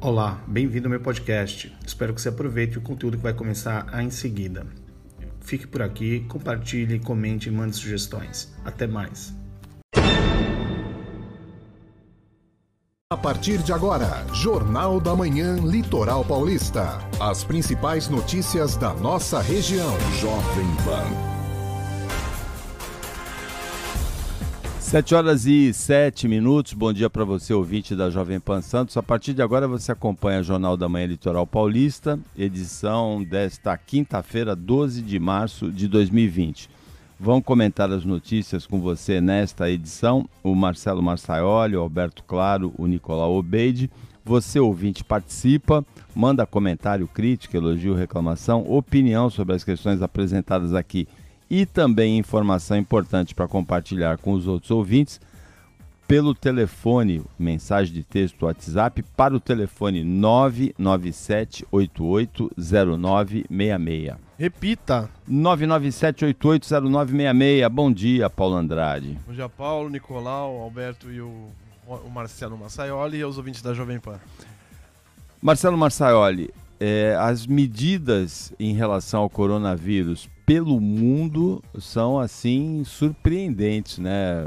Olá, bem-vindo ao meu podcast. Espero que você aproveite o conteúdo que vai começar em seguida. Fique por aqui, compartilhe, comente e mande sugestões. Até mais. A partir de agora, Jornal da Manhã Litoral Paulista. As principais notícias da nossa região. Jovem Pan. 7 horas e 7 minutos. Bom dia para você, ouvinte da Jovem Pan Santos. A partir de agora você acompanha o Jornal da Manhã Litoral Paulista, edição desta quinta-feira, 12 de março de 2020. Vão comentar as notícias com você nesta edição o Marcelo Marçaioli, o Alberto Claro, o Nicolau Obeide. Você, ouvinte, participa, manda comentário, crítica, elogio, reclamação, opinião sobre as questões apresentadas aqui e também informação importante para compartilhar com os outros ouvintes pelo telefone, mensagem de texto WhatsApp, para o telefone 997880966. Repita. 997880966. Bom dia, Paulo Andrade. Bom dia, Paulo, Nicolau, Alberto e o, o Marcelo Massaioli e os ouvintes da Jovem Pan. Marcelo Massaioli, é, as medidas em relação ao coronavírus pelo mundo são assim surpreendentes, né?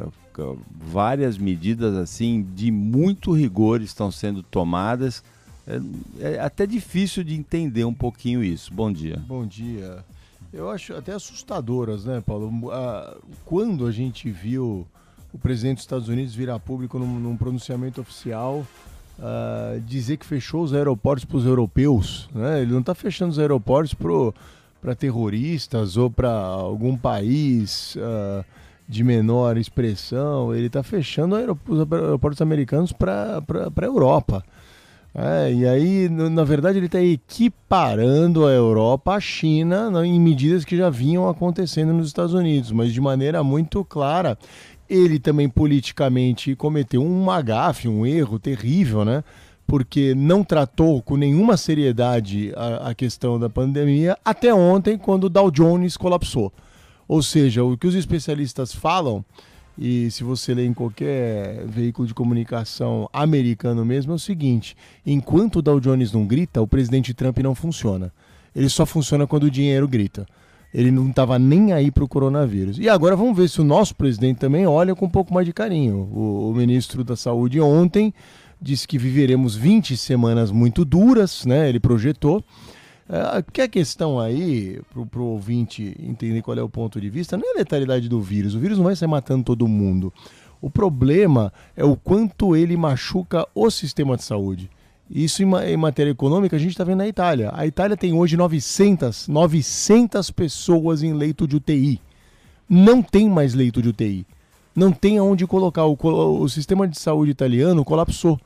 Várias medidas assim de muito rigor estão sendo tomadas. É, é até difícil de entender um pouquinho isso. Bom dia. Bom dia. Eu acho até assustadoras, né, Paulo? Quando a gente viu o presidente dos Estados Unidos virar público num, num pronunciamento oficial uh, dizer que fechou os aeroportos para os europeus, né? Ele não está fechando os aeroportos para terroristas ou para algum país uh, de menor expressão, ele está fechando os aeroportos americanos para a Europa. É, e aí, na verdade, ele está equiparando a Europa à China em medidas que já vinham acontecendo nos Estados Unidos, mas de maneira muito clara. Ele também politicamente cometeu um agafe, um erro terrível, né? porque não tratou com nenhuma seriedade a, a, questão da pandemia até ontem, quando o Dow Jones colapsou. Ou seja, o que os especialistas falam, e se você ler em qualquer veículo de comunicação americano mesmo, é o seguinte: enquanto o Dow Jones não grita, o presidente Trump não funciona. Ele só funciona quando o dinheiro grita. Ele não estava nem aí para o coronavírus. E agora vamos ver se o nosso presidente também olha com um pouco mais de carinho. O, o ministro da Saúde ontem disse que viveremos 20 semanas muito duras, né? Ele projetou. É, que a questão aí, para o ouvinte entender qual é o ponto de vista, não é a letalidade do vírus. O vírus não vai sair matando todo mundo. O problema é o quanto ele machuca o sistema de saúde. Isso em, em matéria econômica a gente está vendo na Itália. A Itália tem hoje 900, 900 pessoas em leito de UTI. Não tem mais leito de UTI. Não tem aonde colocar. O, o sistema de saúde italiano colapsou.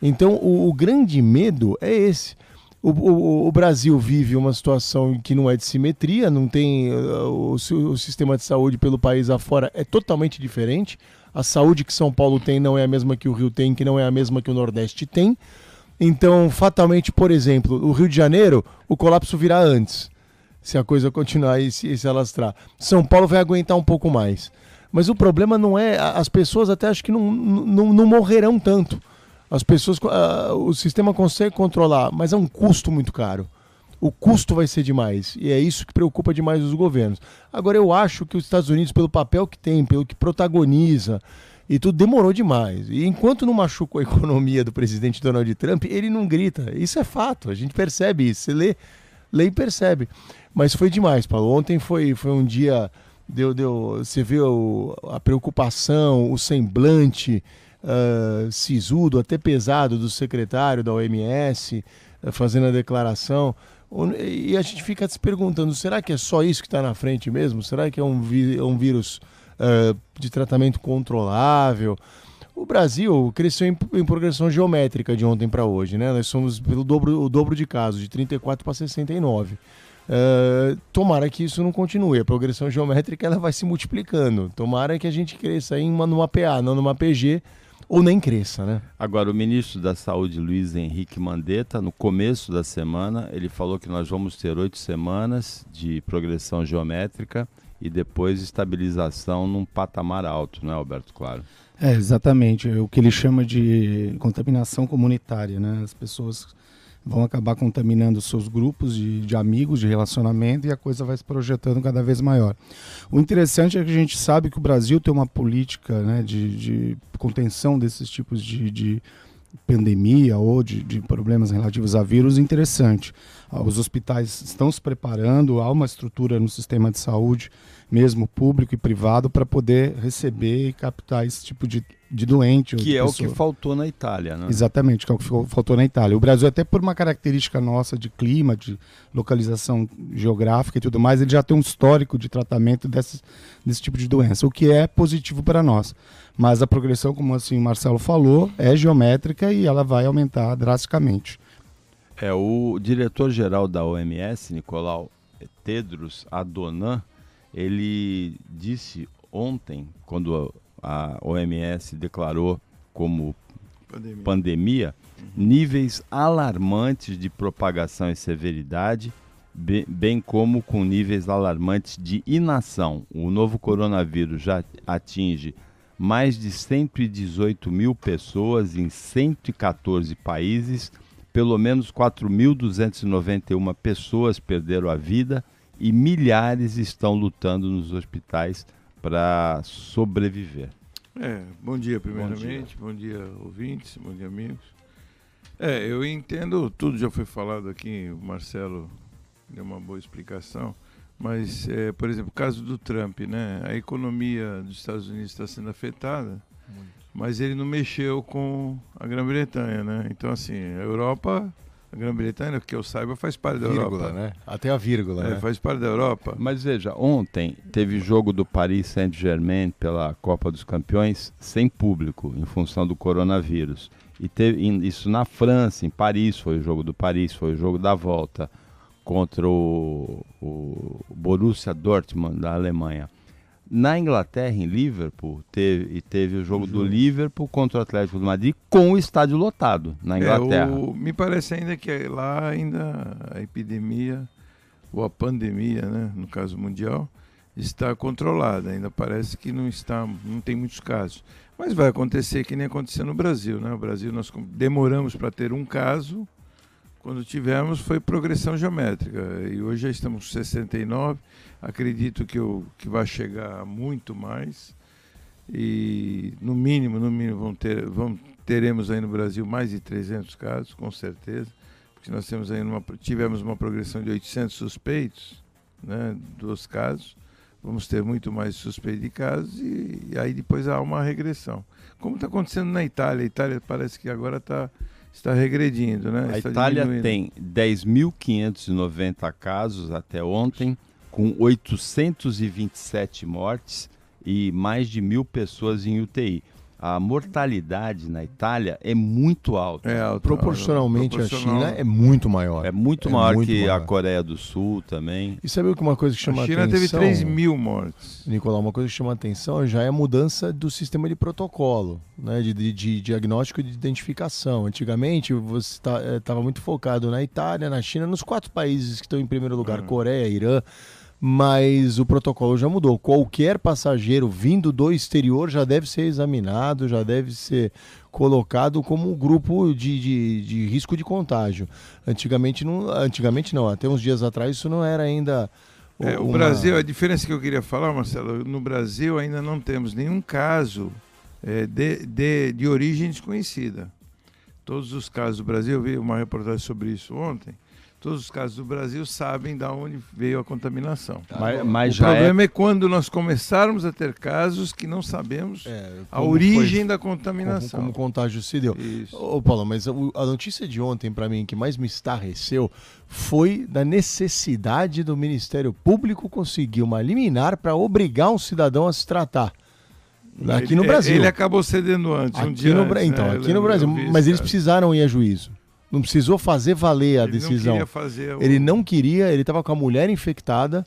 Então, o, o grande medo é esse. O, o, o, Brasil vive uma situação que não é de simetria, não tem uh, o, o, sistema de saúde pelo país afora é totalmente diferente. A saúde que São Paulo tem não é a mesma que o Rio tem, que não é a mesma que o Nordeste tem. Então, fatalmente, por exemplo, o Rio de Janeiro, o colapso virá antes, se a coisa continuar e se, se alastrar. São Paulo vai aguentar um pouco mais. Mas o problema não é. As pessoas até acho que não, não, não morrerão tanto as pessoas, uh, o sistema consegue controlar, mas é um custo muito caro. O custo vai ser demais e é isso que preocupa demais os governos. Agora eu acho que os Estados Unidos, pelo papel que tem, pelo que protagoniza e tudo demorou demais. E enquanto não machucou a economia do presidente Donald Trump, ele não grita. Isso é fato, a gente percebe isso. Você lê, lê e percebe. Mas foi demais, Paulo. Ontem foi, foi um dia. Deu, deu, você viu a preocupação, o semblante uh, sisudo, até pesado do secretário da OMS uh, eh, fazendo a declaração. E a gente fica se perguntando: será que é só isso que está na frente mesmo? Será que é um, é um vírus uh, de tratamento controlável? O Brasil cresceu em, em progressão geométrica de ontem para hoje, né? Nós somos pelo dobro, o dobro de casos, de 34 para 69. Uh, tomara que isso não continue. A progressão geométrica ela vai se multiplicando. Tomara que a gente cresça em uma, numa PA, não numa PG, ou nem cresça, né? Agora, o ministro da Saúde, Luiz Henrique Mandetta, no começo da semana, ele falou que nós vamos ter oito semanas de progressão geométrica e depois estabilização num patamar alto, não é, Alberto Claro? É, exatamente. O que ele chama de contaminação comunitária, né? As pessoas vão acabar contaminando seus grupos de, de, amigos, de relacionamento, e a coisa vai se projetando cada vez maior. O interessante é que a gente sabe que o Brasil tem uma política né, de, de contenção desses tipos de, de pandemia ou de, de, problemas relativos a vírus interessante. Os hospitais estão se preparando, há uma estrutura no sistema de saúde mesmo público e privado, para poder receber e captar esse tipo de, de doente. Que de é pessoa. o que faltou na Itália, né? Exatamente, que é o que faltou na Itália. O Brasil, até por uma característica nossa de clima, de localização geográfica e tudo mais, ele já tem um histórico de tratamento desse, desse tipo de doença, o que é positivo para nós. Mas a progressão, como assim o Marcelo falou, é geométrica e ela vai aumentar drasticamente. É, o diretor-geral da OMS, Nicolau Tedros Adhanom, ele disse ontem, quando a OMS declarou como pandemia, pandemia uhum. níveis alarmantes de propagação e severidade, bem, bem como com níveis alarmantes de inação. O novo coronavírus já atinge mais de 118 mil pessoas em 114 países, pelo menos 4.291 pessoas perderam a vida e milhares estão lutando nos hospitais para sobreviver. É, bom dia, primeiramente, bom dia. bom dia, ouvintes, bom dia, amigos. É, eu entendo, tudo já foi falado aqui, o Marcelo deu uma boa explicação, mas, é, por exemplo, o caso do Trump, né? A economia dos Estados Unidos está sendo afetada, Muito. mas ele não mexeu com a Grã-Bretanha, né? Então, assim, a Europa a Grã-Bretanha, que eu saiba, faz parte da vírgula, Europa. Né? Até a vírgula, é, né? Faz parte da Europa. Mas veja, ontem teve jogo do Paris Saint-Germain pela Copa dos Campeões sem público, em função do coronavírus. E teve isso na França, em Paris, foi o jogo do Paris, foi o jogo da volta contra o, o Borussia Dortmund da Alemanha. Na Inglaterra, em Liverpool, teve, e teve o jogo uhum. do Liverpool contra o Atlético do Madrid com o estádio lotado na Inglaterra. É, o, me parece ainda que lá ainda a epidemia, ou a pandemia, né, no caso mundial, está controlada. Ainda parece que não está, não tem muitos casos. Mas vai acontecer que nem aconteceu no Brasil. Né? O Brasil nós demoramos para ter um caso, quando tivemos foi progressão geométrica. E hoje já estamos com 69 Acredito que, eu, que vai chegar muito mais. E no mínimo, no mínimo, vão ter, vão, teremos aí no Brasil mais de 300 casos, com certeza. Porque nós temos aí uma, tivemos uma progressão de 800 suspeitos né, dos casos. Vamos ter muito mais suspeitos de casos e, e aí depois há uma regressão. Como está acontecendo na Itália. A Itália parece que agora está está regredindo, né? A está Itália diminuindo. tem 10.590 casos até ontem com 827 mortes e mais de mil pessoas em UTI. A mortalidade na Itália é muito alta. É alta. Proporcionalmente Proporcional. a China é muito maior. É muito é maior muito que maior. a Coreia do Sul também. E sabe uma coisa que chama atenção? A China atenção, teve 3 mil mortes. Nicolau, uma coisa que chama atenção já é a mudança do sistema de protocolo, né? de, de, de diagnóstico e de identificação. Antigamente você estava tá, é, muito focado na Itália, na China, nos quatro países que estão em primeiro lugar, uhum. Coreia, Irã mas o protocolo já mudou. Qualquer passageiro vindo do exterior já deve ser examinado, já deve ser colocado como um grupo de, de, de risco de contágio. Antigamente não, antigamente não, até uns dias atrás isso não era ainda. É, uma... O Brasil, a diferença que eu queria falar, Marcelo, no Brasil ainda não temos nenhum caso é, de, de, de origem desconhecida. Todos os casos do Brasil, eu vi uma reportagem sobre isso ontem todos os casos do Brasil sabem de onde veio a contaminação. Tá mas, mas o problema é... é... quando nós começarmos a ter casos que não sabemos é, a origem foi, da contaminação. Como, como, o contágio se deu. Isso. Ô, Paulo, mas a, a notícia de ontem, para mim, que mais me estarreceu, foi da necessidade do Ministério Público conseguir uma liminar para obrigar um cidadão a se tratar. Aqui ele, no Brasil. Ele acabou cedendo antes, aqui um dia no, antes, Então, né? aqui no Brasil. Mas eles precisaram ir a juízo. Não precisou fazer valer a ele decisão. Não fazer o... Ele não queria, ele estava com a mulher infectada,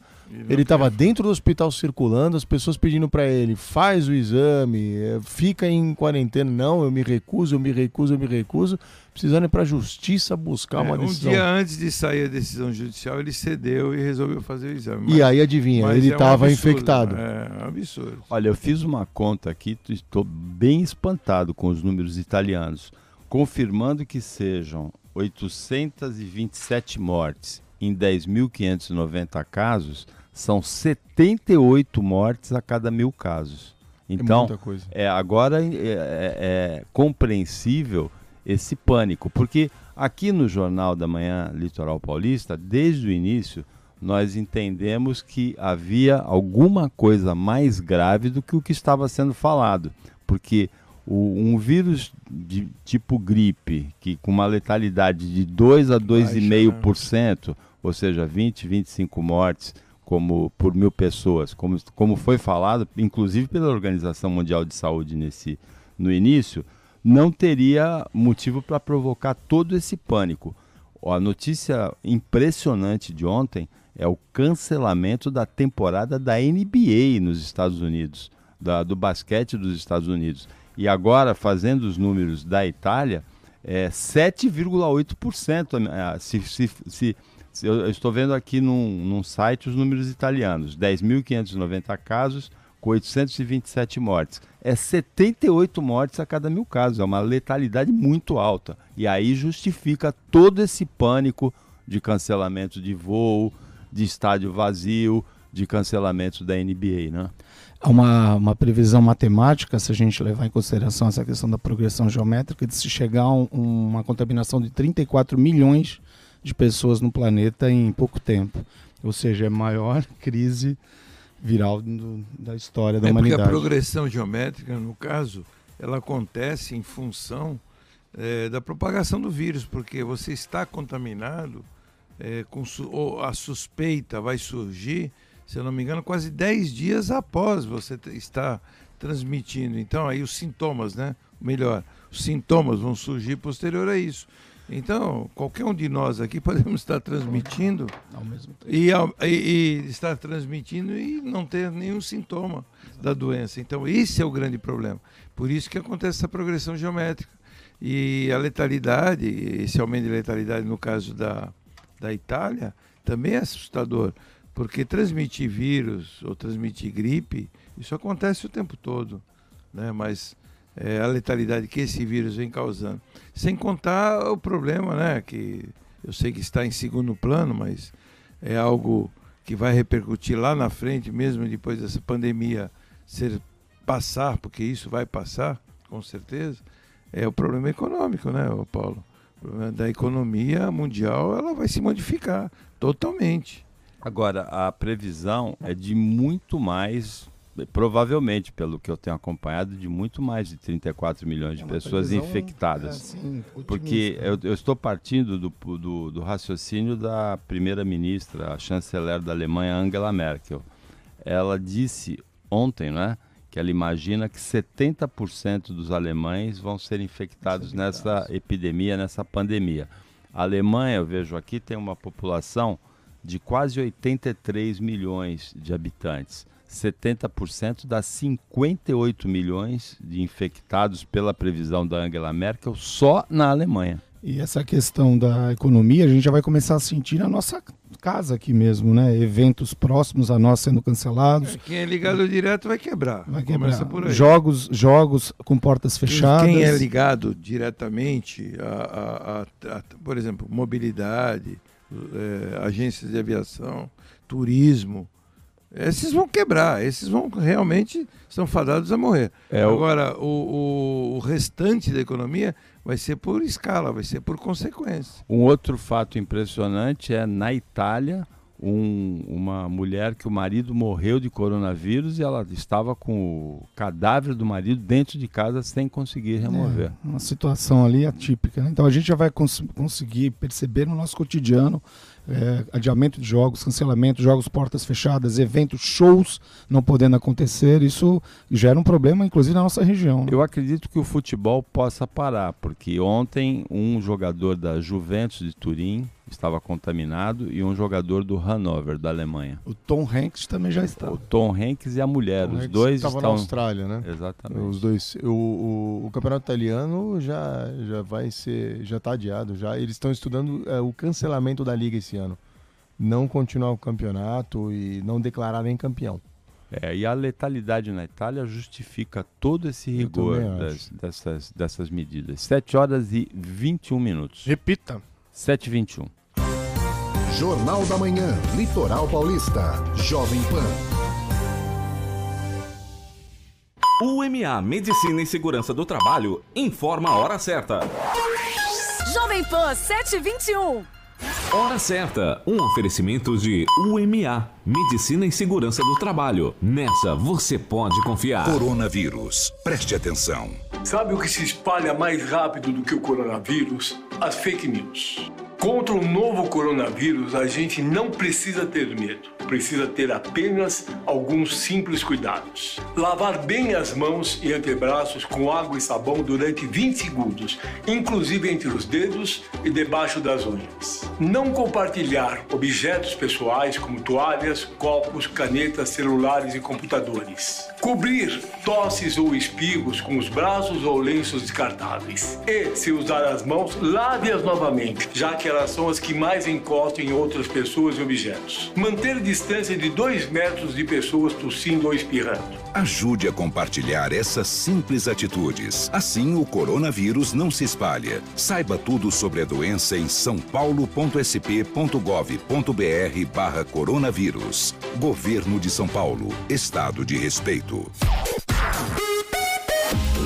ele estava dentro do hospital circulando, as pessoas pedindo para ele, faz o exame, eh, fica em quarentena. Não, eu me recuso, eu me recuso, eu me recuso. Precisando ir para a justiça buscar uma é, um decisão. Um dia antes de sair a decisão judicial, ele cedeu e resolveu fazer o exame. Mas, e aí, adivinha, ele estava é um infectado. É, um absurdo. Olha, eu fiz uma conta aqui, estou bem espantado com os números italianos, confirmando que sejam 827 mortes em 10.590 casos, são 78 mortes a cada mil casos. Então, é, é agora é, é, é, compreensível esse pânico, porque aqui no Jornal da Manhã Litoral Paulista, desde o início, nós entendemos que havia alguma coisa mais grave do que o que estava sendo falado, porque o, um vírus de tipo gripe, que com uma letalidade de 2 a 2,5%, ou seja, 20, 25 mortes como por mil pessoas, como, como foi falado, inclusive pela Organização Mundial de Saúde nesse, no início, não teria motivo para provocar todo esse pânico. A notícia impressionante de ontem é o cancelamento da temporada da NBA nos Estados Unidos, da, do basquete dos Estados Unidos. E agora, fazendo os números da Itália, é 7,8%. É, se, se, se, se, eu estou vendo aqui num, num site os números italianos: 10.590 casos com 827 mortes. É 78 mortes a cada mil casos. É uma letalidade muito alta. E aí justifica todo esse pânico de cancelamento de voo, de estádio vazio, de cancelamento da NBA, né? Há uma, uma previsão matemática, se a gente levar em consideração essa questão da progressão geométrica, de se chegar a um, uma contaminação de 34 milhões de pessoas no planeta em pouco tempo. Ou seja, é a maior crise viral do, da história da é humanidade. Porque a progressão geométrica, no caso, ela acontece em função é, da propagação do vírus, porque você está contaminado, é, com su a suspeita vai surgir se eu não me engano, quase 10 dias após você estar transmitindo. Então, aí os sintomas, né? Melhor, os sintomas vão surgir posterior a isso. Então, qualquer um de nós aqui podemos estar transmitindo e, e, e, estar transmitindo e não ter nenhum sintoma da doença. Então, esse é o grande problema. Por isso que acontece essa progressão geométrica. E a letalidade, esse aumento de letalidade no caso da, da Itália, também é assustador. Porque transmitir vírus ou transmitir gripe, isso acontece o tempo todo, né? Mas é, a letalidade que esse vírus vem causando. Sem contar o problema, né? Que eu sei que está em segundo plano, mas é algo que vai repercutir lá na frente, mesmo depois dessa pandemia ser passar, porque isso vai passar, com certeza, é o problema econômico, né, Paulo? O problema da economia mundial, ela vai se modificar totalmente. Agora, a previsão é de muito mais, provavelmente, pelo que eu tenho acompanhado, de muito mais de 34 milhões de é pessoas infectadas. É, sim, porque eu, eu, estou partindo do, do, do raciocínio da primeira-ministra, a chanceler da Alemanha, Angela Merkel. Ela disse ontem, né? que ela imagina que 70% dos alemães vão ser infectados nessa epidemia, nessa pandemia. A Alemanha, eu vejo aqui, tem uma população de quase 83 milhões de habitantes. 70% das 58 milhões de infectados pela previsão da Angela Merkel só na Alemanha. E essa questão da economia, a gente já vai começar a sentir na nossa casa aqui mesmo, né? Eventos próximos a nós sendo cancelados. É, quem é ligado direto vai quebrar. Vai quebrar. Por aí. Jogos, jogos com portas fechadas. Quem, quem é ligado diretamente a, a, a, a, por exemplo, mobilidade, é, agências de aviação, turismo. Esses vão quebrar, esses vão realmente estão fadados a morrer. É, Agora, o... O, o, restante da economia vai ser por escala, vai ser por consequência. Um outro fato impressionante é na Itália, um, uma mulher que o marido morreu de coronavírus e ela estava com o cadáver do marido dentro de casa sem conseguir remover. É, uma situação ali atípica. Né? Então a gente já vai cons conseguir perceber no nosso cotidiano é, adiamento de jogos, cancelamento, jogos portas fechadas, eventos, shows não podendo acontecer, isso gera um problema, inclusive, na nossa região. Né? Eu acredito que o futebol possa parar, porque ontem um jogador da Juventus de Turim estava contaminado e um jogador do Hannover, da Alemanha. O Tom Hanks também já está. O Tom Hanks e a mulher, Tom os Hanks dois estão... na Austrália, né? Exatamente. Os dois. O, o, o, campeonato italiano já, já vai ser, já está adiado, já. Eles estão estudando é, o cancelamento da liga esse ano. Não continuar o campeonato e não declarar nem campeão. É, e a letalidade na Itália justifica todo esse rigor das, dessas, dessas medidas. 7 horas e 21 minutos. Repita. 7 e 21. Jornal da Manhã, Litoral Paulista, Jovem Pan. UMA Medicina e Segurança do Trabalho informa a hora certa. Jovem Pan 721. Hora certa, um oferecimento de UMA, Medicina e Segurança do Trabalho. Nessa você pode confiar. Coronavírus, preste atenção. Sabe o que se espalha mais rápido do que o coronavírus? As fake news. Contra o novo coronavírus, a gente não precisa ter medo. Precisa ter apenas alguns simples cuidados. Lavar bem as mãos e antebraços com água e sabão durante 20 segundos, inclusive entre os dedos e debaixo das unhas. Não compartilhar objetos pessoais como toalhas, copos, canetas, celulares e computadores. Cobrir tosses ou espirros com os braços ou lenços descartáveis. E, se usar as mãos, lave-as novamente, já que são as que mais encostam em outras pessoas e objetos. Manter distância de 2 metros de pessoas tossindo ou espirrando. Ajude a compartilhar essas simples atitudes. Assim o coronavírus não se espalha. Saiba tudo sobre a doença em sãopaulo.sp.gov.br barra coronavírus. Governo de São Paulo. Estado de respeito.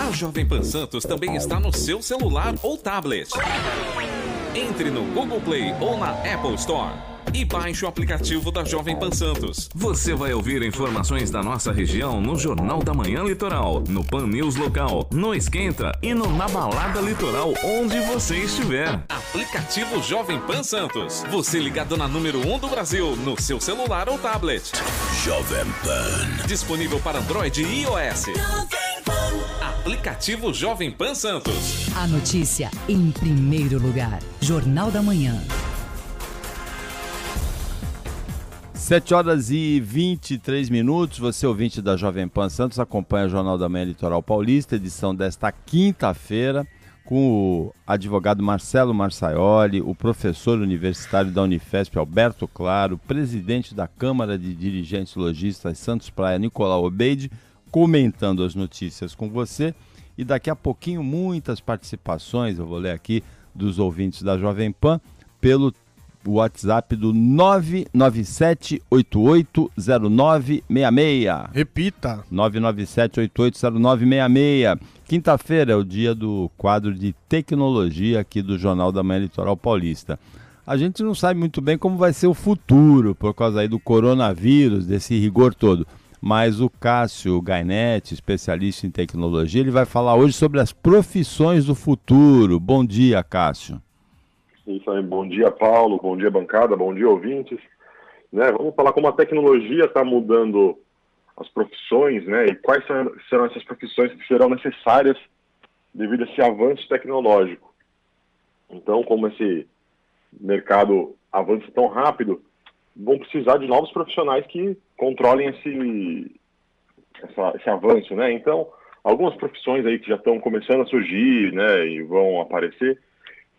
A Jovem Pan Santos também está no seu celular ou tablet. Entre no Google Play ou na Apple Store e baixe o aplicativo da Jovem Pan Santos. Você vai ouvir informações da nossa região no Jornal da Manhã Litoral, no Pan News Local, no Esquenta e no Na Balada Litoral, onde você estiver. Aplicativo Jovem Pan Santos. Você ligado na número 1 um do Brasil, no seu celular ou tablet. Jovem Pan. Disponível para Android e iOS. Aplicativo Jovem Pan Santos. A notícia em primeiro lugar. Jornal da Manhã. 7 horas e 23 minutos. Você, ouvinte da Jovem Pan Santos, acompanha o Jornal da Manhã Litoral Paulista, edição desta quinta-feira, com o advogado Marcelo Marçaioli, o professor universitário da Unifesp, Alberto Claro, presidente da Câmara de Dirigentes Logistas Santos Praia, Nicolau Obeide, comentando as notícias com você. E daqui a pouquinho, muitas participações, eu vou ler aqui, dos ouvintes da Jovem Pan, pelo WhatsApp do 997880966. Repita. 997880966. Quinta-feira é o dia do quadro de tecnologia aqui do Jornal da Manhã Litoral Paulista. A gente não sabe muito bem como vai ser o futuro por causa aí do coronavírus, desse rigor todo. Mas o Cássio Gainetti, especialista em tecnologia, ele vai falar hoje sobre as profissões do futuro. Bom dia, Cássio. Isso aí, bom dia, Paulo, bom dia, bancada, bom dia, ouvintes. Né, vamos falar como a tecnologia está mudando as profissões, né, e quais serão essas profissões que serão necessárias devido a esse avanço tecnológico. Então, como esse mercado avança tão rápido, vão precisar de novos profissionais que controlem esse, essa, esse avanço, né? Então, algumas profissões aí que já estão começando a surgir, né, e vão aparecer,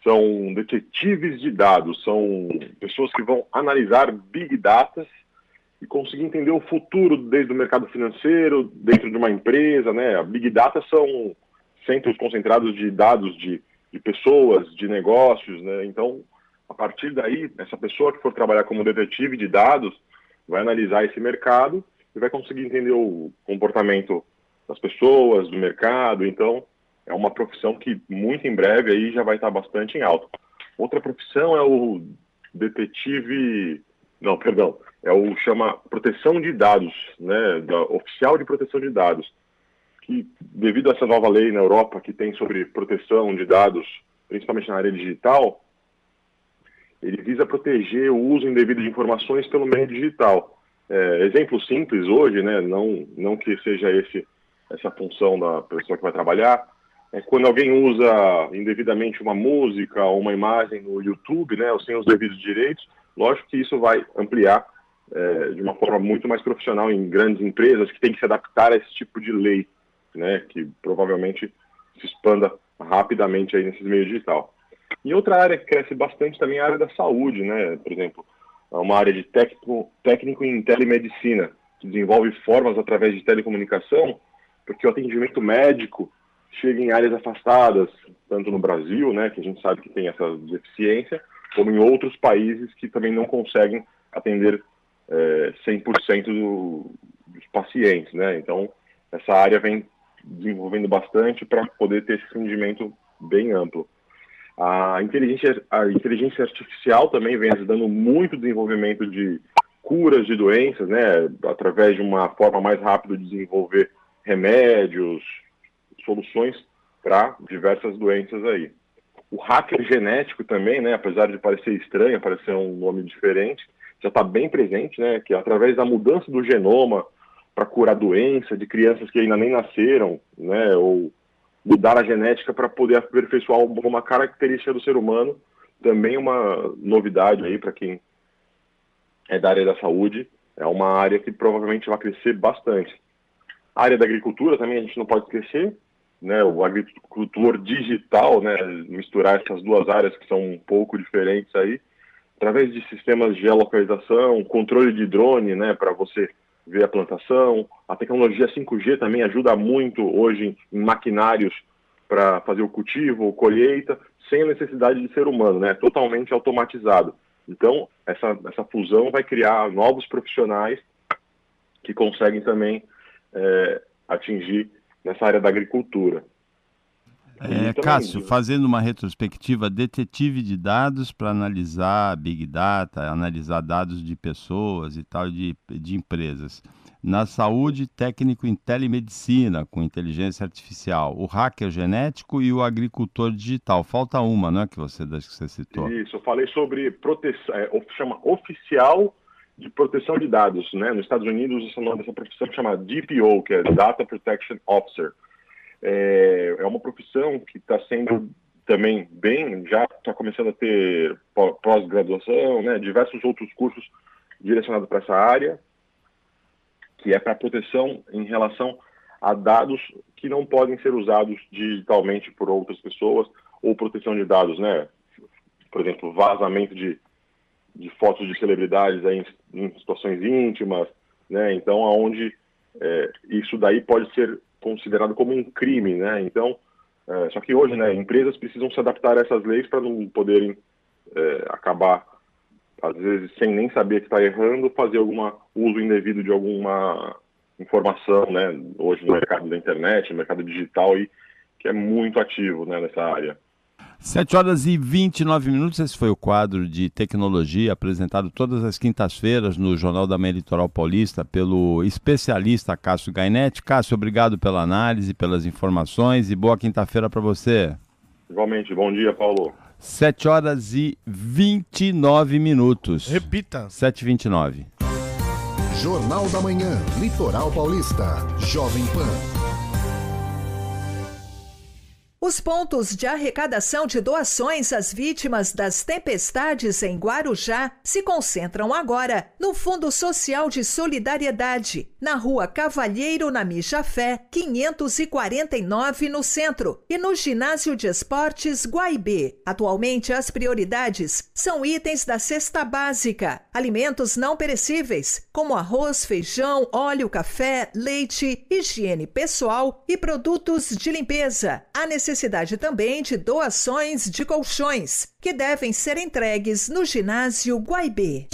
são detetives de dados, são pessoas que vão analisar big data e conseguir entender o futuro desde o mercado financeiro, dentro de uma empresa, né? Big data são centros concentrados de dados de, de pessoas, de negócios, né? Então, a partir daí, essa pessoa que for trabalhar como detetive de dados vai analisar esse mercado e vai conseguir entender o comportamento das pessoas, do mercado. Então, é uma profissão que muito em breve aí já vai estar bastante em alta. Outra profissão é o detetive, não, perdão, é o chama proteção de dados, né, da oficial de proteção de dados, que devido a essa nova lei na Europa que tem sobre proteção de dados, principalmente na área digital, ele visa proteger o uso indevido de informações pelo meio digital. É, exemplo simples hoje, né, não, não que seja esse, essa função da pessoa que vai trabalhar, é quando alguém usa indevidamente uma música ou uma imagem no YouTube, né, ou sem os devidos direitos, lógico que isso vai ampliar é, de uma forma muito mais profissional em grandes empresas que têm que se adaptar a esse tipo de lei, né, que provavelmente se expanda rapidamente aí nesse meio digital. E outra área que cresce bastante também é a área da saúde, né, por exemplo, é uma área de técnico, técnico em telemedicina, que desenvolve formas através de telecomunicação, porque o atendimento médico chega em áreas afastadas, tanto no Brasil, né, que a gente sabe que tem essa deficiência, como em outros países que também não conseguem atender é, 100% do, dos pacientes, né? Então, essa área vem desenvolvendo bastante para poder ter esse rendimento bem amplo. A inteligência, a inteligência artificial também vem ajudando muito o desenvolvimento de curas de doenças, né? Através de uma forma mais rápida de desenvolver remédios, soluções para diversas doenças aí. O hacker genético também, né, apesar de parecer estranho, parecer um nome diferente, já está bem presente, né, que através da mudança do genoma para curar doença de crianças que ainda nem nasceram, né, ou mudar a genética para poder aperfeiçoar uma característica do ser humano, também uma novidade aí para quem é da área da saúde, é uma área que provavelmente vai crescer bastante. A área da agricultura também a gente não pode esquecer, né, o agricultor digital, né, misturar essas duas áreas que são um pouco diferentes aí, através de sistemas de geolocalização, controle de drone, né, para você ver a plantação. A tecnologia 5G também ajuda muito hoje em maquinários para fazer o cultivo, colheita, sem a necessidade de ser humano, né, totalmente automatizado. Então, essa, essa fusão vai criar novos profissionais que conseguem também é, atingir nessa área da agricultura. É, Cássio, fazendo uma retrospectiva, detetive de dados para analisar Big Data, analisar dados de pessoas e tal, de, de empresas. Na saúde, técnico em telemedicina, com inteligência artificial. O hacker genético e o agricultor digital. Falta uma, não é que você, que você citou? Isso, eu falei sobre proteção, é, chama oficial de proteção de dados. Né? Nos Estados Unidos, dessa profissão chama DPO, que é Data Protection Officer. É, é uma profissão que está sendo também bem, já está começando a ter pós-graduação, né? diversos outros cursos direcionados para essa área, que é para proteção em relação a dados que não podem ser usados digitalmente por outras pessoas, ou proteção de dados, né? Por exemplo, vazamento de de fotos de celebridades aí em, em situações íntimas, né? Então, aonde é, isso daí pode ser considerado como um crime, né? Então, é, só que hoje, né, empresas precisam se adaptar a essas leis para não poderem é, acabar, às vezes, sem nem saber que está errando, fazer algum uso indevido de alguma informação, né? Hoje no mercado da internet, no mercado digital, e que é muito ativo né, nessa área. 7 horas e 29 minutos. Esse foi o quadro de tecnologia apresentado todas as quintas-feiras no Jornal da Meia Litoral Paulista pelo especialista Cássio Gainetti. Cássio, obrigado pela análise, pelas informações e boa quinta-feira para você. Igualmente, bom dia, Paulo. 7 horas e 29 minutos. Repita. 7 e 29. Jornal da Manhã, Litoral Paulista, Jovem Pan. Os pontos de arrecadação de doações às vítimas das tempestades em Guarujá se concentram agora no Fundo Social de Solidariedade, na Rua Cavalheiro, na Mijafé, 549, no centro, e no Ginásio de Esportes Guaibê. Atualmente, as prioridades são itens da cesta básica, alimentos não perecíveis, como arroz, feijão, óleo, café, leite, higiene pessoal e produtos de limpeza. A necessidade também de doações de colchões, que devem ser entregues no ginásio Guaibê.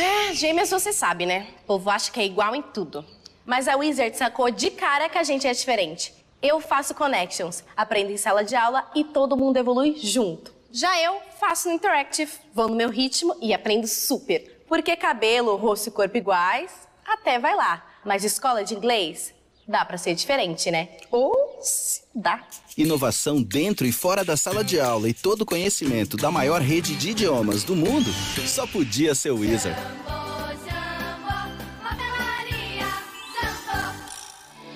É, gêmeas você sabe, né? O povo acha que é igual em tudo. Mas a Wizard sacou de cara que a gente é diferente. Eu faço connections, aprendo em sala de aula e todo mundo evolui junto. Já eu faço no Interactive, vou no meu ritmo e aprendo super. Porque cabelo, rosto e corpo iguais, até vai lá. Mas escola de inglês, dá para ser diferente, né? Ou dá. Inovação dentro e fora da sala de aula e todo o conhecimento da maior rede de idiomas do mundo só podia ser o Wizard.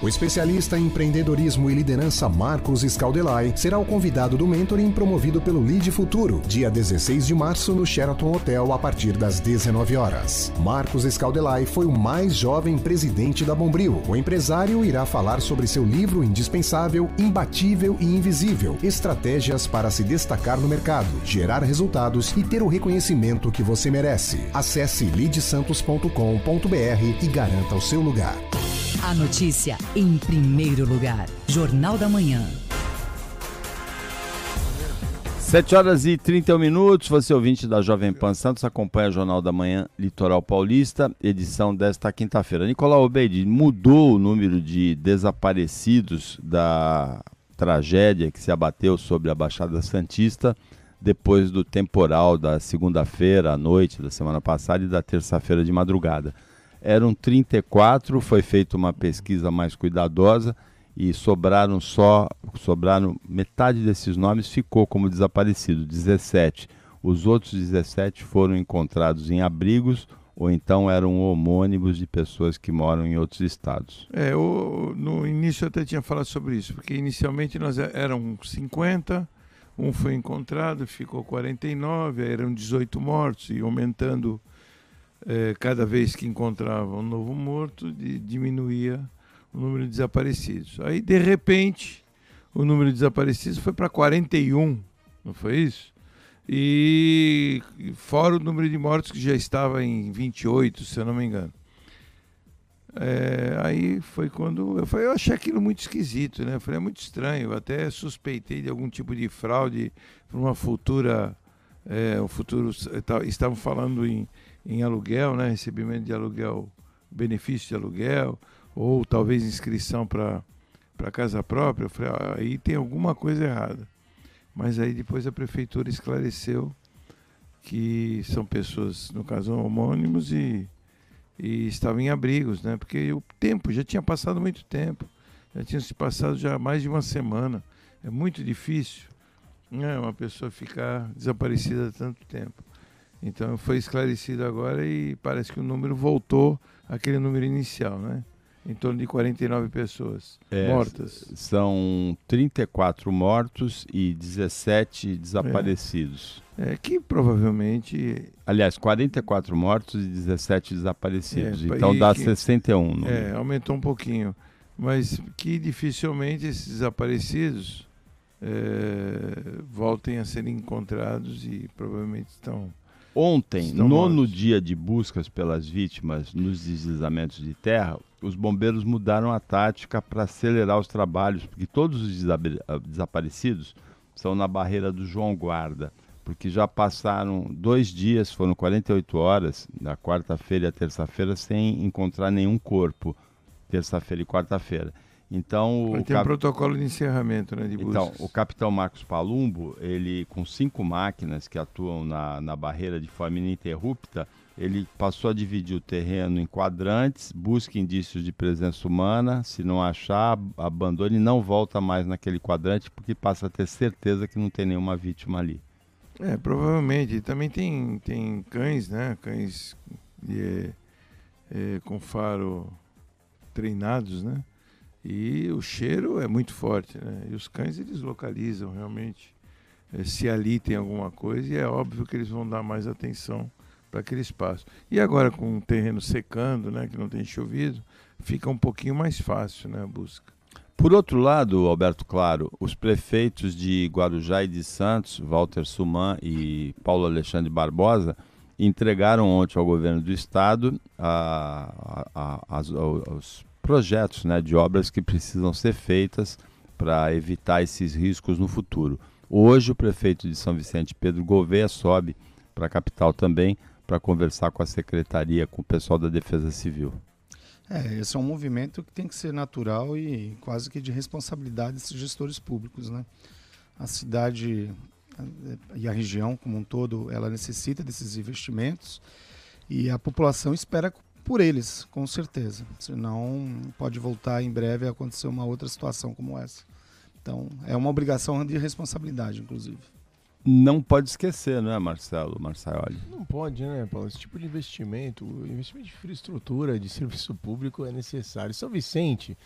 O especialista em empreendedorismo e liderança Marcos Scaldelai será o convidado do mentoring promovido pelo Lead Futuro, dia 16 de março no Sheraton Hotel a partir das 19 horas. Marcos Scaldelai foi o mais jovem presidente da Bombril. O empresário irá falar sobre seu livro indispensável, imbatível e invisível: Estratégias para se destacar no mercado, gerar resultados e ter o reconhecimento que você merece. Acesse lidsantos.com.br e garanta o seu lugar. A notícia em primeiro lugar. Jornal da Manhã. 7 horas e 31 minutos. Você ouvinte da Jovem Pan Santos acompanha o Jornal da Manhã Litoral Paulista, edição desta quinta-feira. Nicolau Obeide mudou o número de desaparecidos da tragédia que se abateu sobre a Baixada Santista depois do temporal da segunda-feira à noite da semana passada e da terça-feira de madrugada eram 34, foi feita uma pesquisa mais cuidadosa e sobraram só, sobraram metade desses nomes ficou como desaparecido, 17. Os outros 17 foram encontrados em abrigos ou então eram homônimos de pessoas que moram em outros estados. É, o, no início eu até tinha falado sobre isso, porque inicialmente nós é, eram 50, um foi encontrado, ficou 49, eram 18 mortos e aumentando é, cada vez que encontrava um novo morto, de, diminuía o número de desaparecidos. Aí, de repente, o número de desaparecidos foi para 41, não foi isso? E fora o número de mortos que já estava em 28, se eu não me engano. É, aí foi quando eu, falei, eu achei aquilo muito esquisito, né? Eu falei, é muito estranho. Eu até suspeitei de algum tipo de fraude para uma futura. É, o futuro. Estavam falando em em aluguel, né, recebimento de aluguel, benefício de aluguel, ou talvez inscrição para casa própria, eu falei, ah, aí tem alguma coisa errada. Mas aí depois a prefeitura esclareceu que são pessoas, no caso, homônimos e, e estavam em abrigos, né? Porque o tempo, já tinha passado muito tempo, já tinha se passado já mais de uma semana. É muito difícil né, uma pessoa ficar desaparecida tanto tempo. Então foi esclarecido agora e parece que o número voltou àquele número inicial, né? Em torno de 49 pessoas é, mortas. São 34 mortos e 17 desaparecidos. É, é que provavelmente. Aliás, 44 mortos e 17 desaparecidos. É, então dá que, 61. Número. É, aumentou um pouquinho. Mas que dificilmente esses desaparecidos é, voltem a serem encontrados e provavelmente estão Ontem, Estão nono mortos. dia de buscas pelas vítimas nos deslizamentos de terra, os bombeiros mudaram a tática para acelerar os trabalhos, porque todos os ah, desaparecidos são na barreira do João Guarda, porque já passaram dois dias, foram 48 horas, da quarta-feira e terça-feira, sem encontrar nenhum corpo, terça-feira e quarta-feira. Então, Tem cap... um protocolo de encerramento, né, de Então, o capitão Marcos Palumbo, ele com cinco máquinas que atuam na, na barreira de forma ininterrupta, ele passou a dividir o terreno em quadrantes, busca indícios de presença humana, se não achar, abandone e não volta mais naquele quadrante, porque passa a ter certeza que não tem nenhuma vítima ali. É, provavelmente. Também tem, tem cães, né? Cães de, é, com faro treinados, né? E o cheiro é muito forte, né? E os cães eles localizam realmente é, se ali tem alguma coisa e é óbvio que eles vão dar mais atenção para aquele espaço. E agora com o terreno secando, né, que não tem chovido, fica um pouquinho mais fácil, né, a busca. Por outro lado, Alberto Claro, os prefeitos de Guarujá e de Santos, Walter Suman e Paulo Alexandre Barbosa, entregaram ontem ao governo do estado a, a, a, os projetos né, de obras que precisam ser feitas para evitar esses riscos no futuro. Hoje, o prefeito de São Vicente, Pedro Gouveia, sobe para a capital também para conversar com a secretaria, com o pessoal da Defesa Civil. É, esse é um movimento que tem que ser natural e quase que de responsabilidade desses gestores públicos, né? A cidade e a região como um todo, ela necessita desses investimentos e a população espera por eles, com certeza. Senão pode voltar em breve a acontecer uma outra situação como essa. Então, é uma obrigação de responsabilidade, inclusive. Não pode esquecer, não é, Marcelo Marçaioli? Não pode, né, Paulo? Esse tipo de investimento, investimento de infraestrutura, de serviço público é necessário. São Vicente,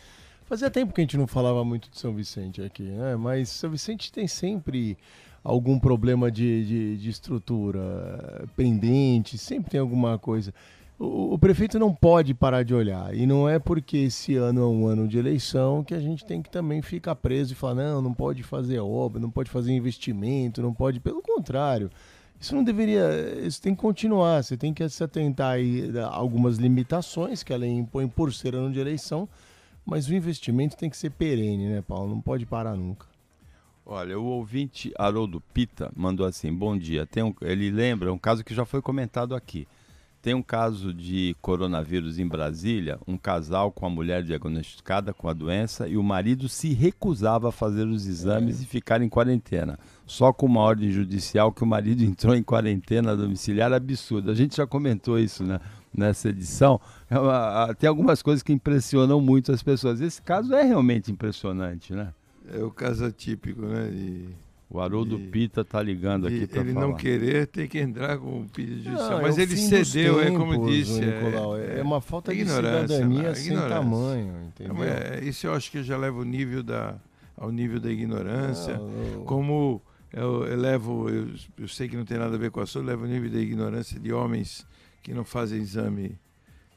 fazia tempo que a gente não falava muito de São Vicente aqui, né? Mas São Vicente tem sempre algum problema de, de, de estrutura pendente, sempre tem alguma coisa. O, prefeito não pode parar de olhar. E não é porque esse ano é um ano de eleição que a gente tem que também ficar preso e falar, não, não pode fazer obra, não pode fazer investimento, não pode. Pelo contrário. Isso não deveria. Isso tem que continuar. Você tem que se atentar a algumas limitações que a lei impõe por ser ano de eleição, mas o investimento tem que ser perene, né, Paulo? Não pode parar nunca. Olha, o ouvinte Haroldo Pita mandou assim: bom dia. Tem um, ele lembra um caso que já foi comentado aqui. Tem um caso de coronavírus em Brasília, um casal com a mulher diagnosticada com a doença e o marido se recusava a fazer os exames e ficar em quarentena. Só com uma ordem judicial que o marido entrou em quarentena domiciliar absurdo. A gente já comentou isso né, nessa edição. É tem algumas coisas que impressionam muito as pessoas. Esse caso é realmente impressionante, né? É o caso atípico, né? De o Haroldo de, Pita tá ligando aqui para falar. Ele não querer tem que entrar com o pedido de justiça. Mas é ele cedeu, tempos, é como disse. Nicolau, é, é, uma falta de cidadania né? sem tamanho, entendeu? É, isso eu acho que já leva o nível da, ao nível da ignorância. Não, como eu elevo, eu, eu, sei que não tem nada a ver com a sua, eu levo o nível da ignorância de homens que não fazem exame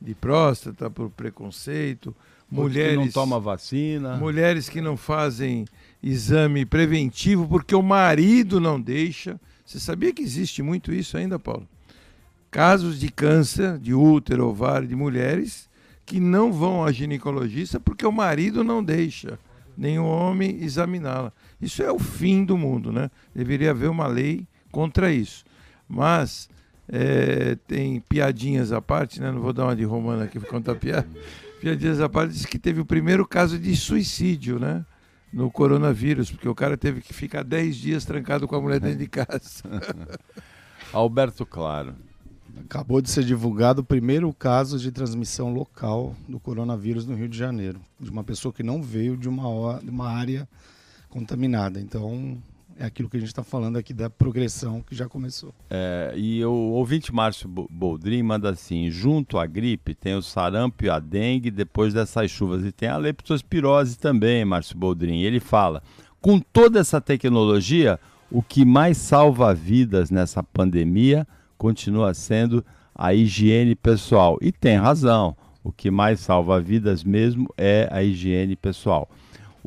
de próstata por preconceito, mulheres que não tomam vacina, mulheres que não fazem exame preventivo porque o marido não deixa. Você sabia que existe muito isso ainda, Paulo? Casos de câncer de útero, ovário de mulheres que não vão a ginecologista porque o marido não deixa nenhum homem examiná-la. Isso é o fim do mundo, né? Deveria haver uma lei contra isso. Mas é, tem piadinhas à parte, né? Não vou dar uma de romana aqui para contar piada. Piadinhas à parte diz que teve o primeiro caso de suicídio, né? No coronavírus, porque o cara teve que ficar 10 dias trancado com a mulher dentro de casa. Alberto Claro. Acabou de ser divulgado o primeiro caso de transmissão local do coronavírus no Rio de Janeiro, de uma pessoa que não veio de uma, de uma área contaminada. Então, é aquilo que a gente está falando aqui da progressão que já começou. É, e o ouvinte Márcio Boldrin manda assim: junto à gripe tem o sarampo e a dengue depois dessas chuvas. E tem a leptospirose também, Márcio Boldrin. ele fala: com toda essa tecnologia, o que mais salva vidas nessa pandemia continua sendo a higiene pessoal. E tem razão. O que mais salva vidas mesmo é a higiene pessoal.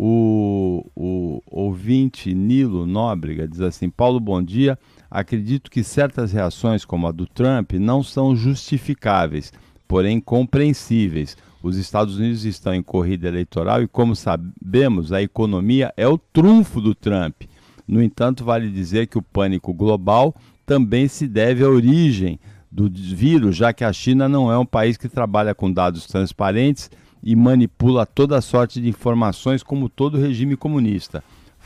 O, o ouvinte Nilo Nóbrega diz assim: Paulo, bom dia. Acredito que certas reações, como a do Trump, não são justificáveis, porém compreensíveis. Os Estados Unidos estão em corrida eleitoral e, como sabemos, a economia é o trunfo do Trump. No entanto, vale dizer que o pânico global também se deve à origem do vírus, já que a China não é um país que trabalha com dados transparentes e manipula toda sorte de informações, como todo regime comunista.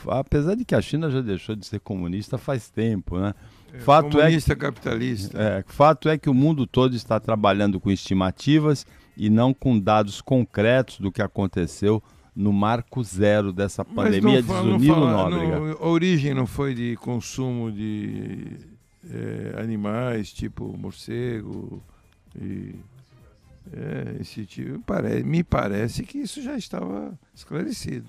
Apesar de que a China já deixou de ser comunista faz tempo, né? É, fato comunista é que, capitalista. É, fato é que o mundo todo está trabalhando com estimativas e não com dados concretos do que aconteceu no marco zero dessa pandemia, diz o Nilo Nóbrega. a origem não foi de consumo de é, animais, tipo morcego e é, esse tipo, me parece que isso já estava esclarecido.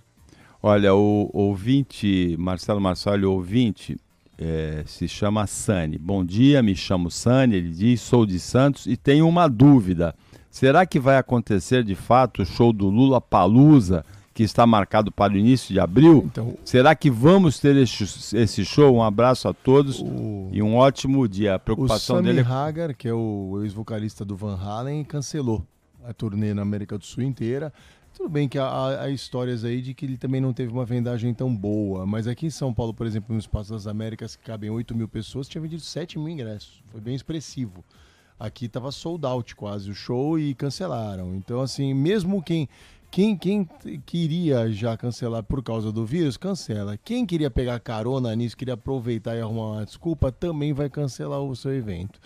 Olha, o ouvinte, Marcelo Marçal, ouvinte, é, se chama Sani. Bom dia, me chamo Sani, ele diz, sou de Santos e tenho uma dúvida. Será que vai acontecer de fato o show do Lula Palusa, que está marcado para o início de abril? Então, Será que vamos ter esse, show? Um abraço a todos o, e um ótimo dia. A preocupação o Sammy dele é... Hagar, que é o ex-vocalista do Van Halen, cancelou a turnê na América do Sul inteira. Tudo bem que há, há, histórias aí de que ele também não teve uma vendagem tão boa, mas aqui em São Paulo, por exemplo, no Espaço das Américas, que cabem 8 mil pessoas, tinha vendido 7 mil ingressos. Foi bem expressivo. Aqui estava sold out quase o show e cancelaram. Então, assim, mesmo quem, quem, quem queria já cancelar por causa do vírus, cancela. Quem queria pegar carona nisso, queria aproveitar e arrumar uma desculpa, também vai cancelar o seu evento.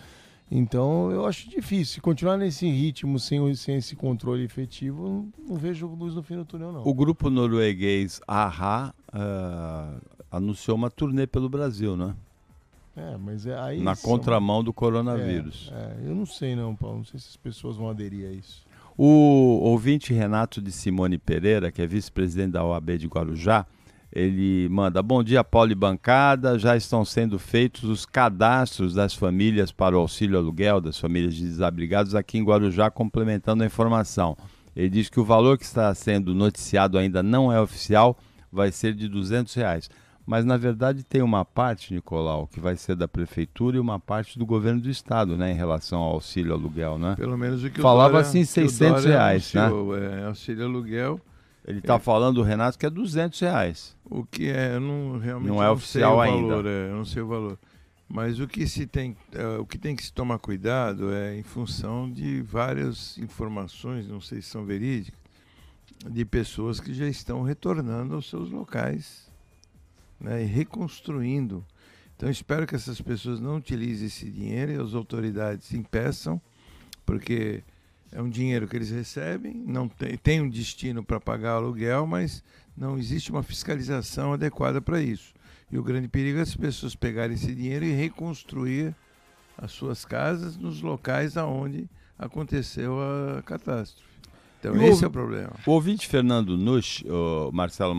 Então eu acho difícil. Se continuar nesse ritmo, sem, sem esse controle efetivo, não, não vejo luz no fim do túnel, não. O grupo norueguês AHA uh, anunciou uma turnê pelo Brasil, né? É, mas é aí. Na são... contramão do coronavírus. É, é, eu não sei, não, Paulo. Não sei se as pessoas vão aderir a isso. O ouvinte Renato de Simone Pereira, que é vice-presidente da OAB de Guarujá, ele manda: Bom dia, Paulo e bancada. Já estão sendo feitos os cadastros das famílias para o auxílio aluguel, das famílias de desabrigados aqui em Guarujá, complementando a informação. Ele diz que o valor que está sendo noticiado ainda não é oficial, vai ser de 200 reais. Mas na verdade tem uma parte, Nicolau, que vai ser da prefeitura e uma parte do governo do estado, né, em relação ao auxílio aluguel, né? Pelo menos o que Falava assim 600 reais, anunciou, né? É, auxílio aluguel. Ele está é. falando, o Renato, que é 200 reais. O que é, eu não realmente não é não oficial valor, ainda. É, eu não sei o valor. Mas o que se tem, é, o que tem que se tomar cuidado é em função de várias informações, não sei se são verídicas, de pessoas que já estão retornando aos seus locais né, e reconstruindo. Então espero que essas pessoas não utilizem esse dinheiro e as autoridades impeçam, porque é um dinheiro que eles recebem, não tem, tem um destino para pagar aluguel, mas não existe uma fiscalização adequada para isso. E o grande perigo é as pessoas pegarem esse dinheiro e reconstruir as suas casas nos locais aonde aconteceu a catástrofe. Então, e esse o, é o problema. O ouvinte Fernando Nush, o Marcelo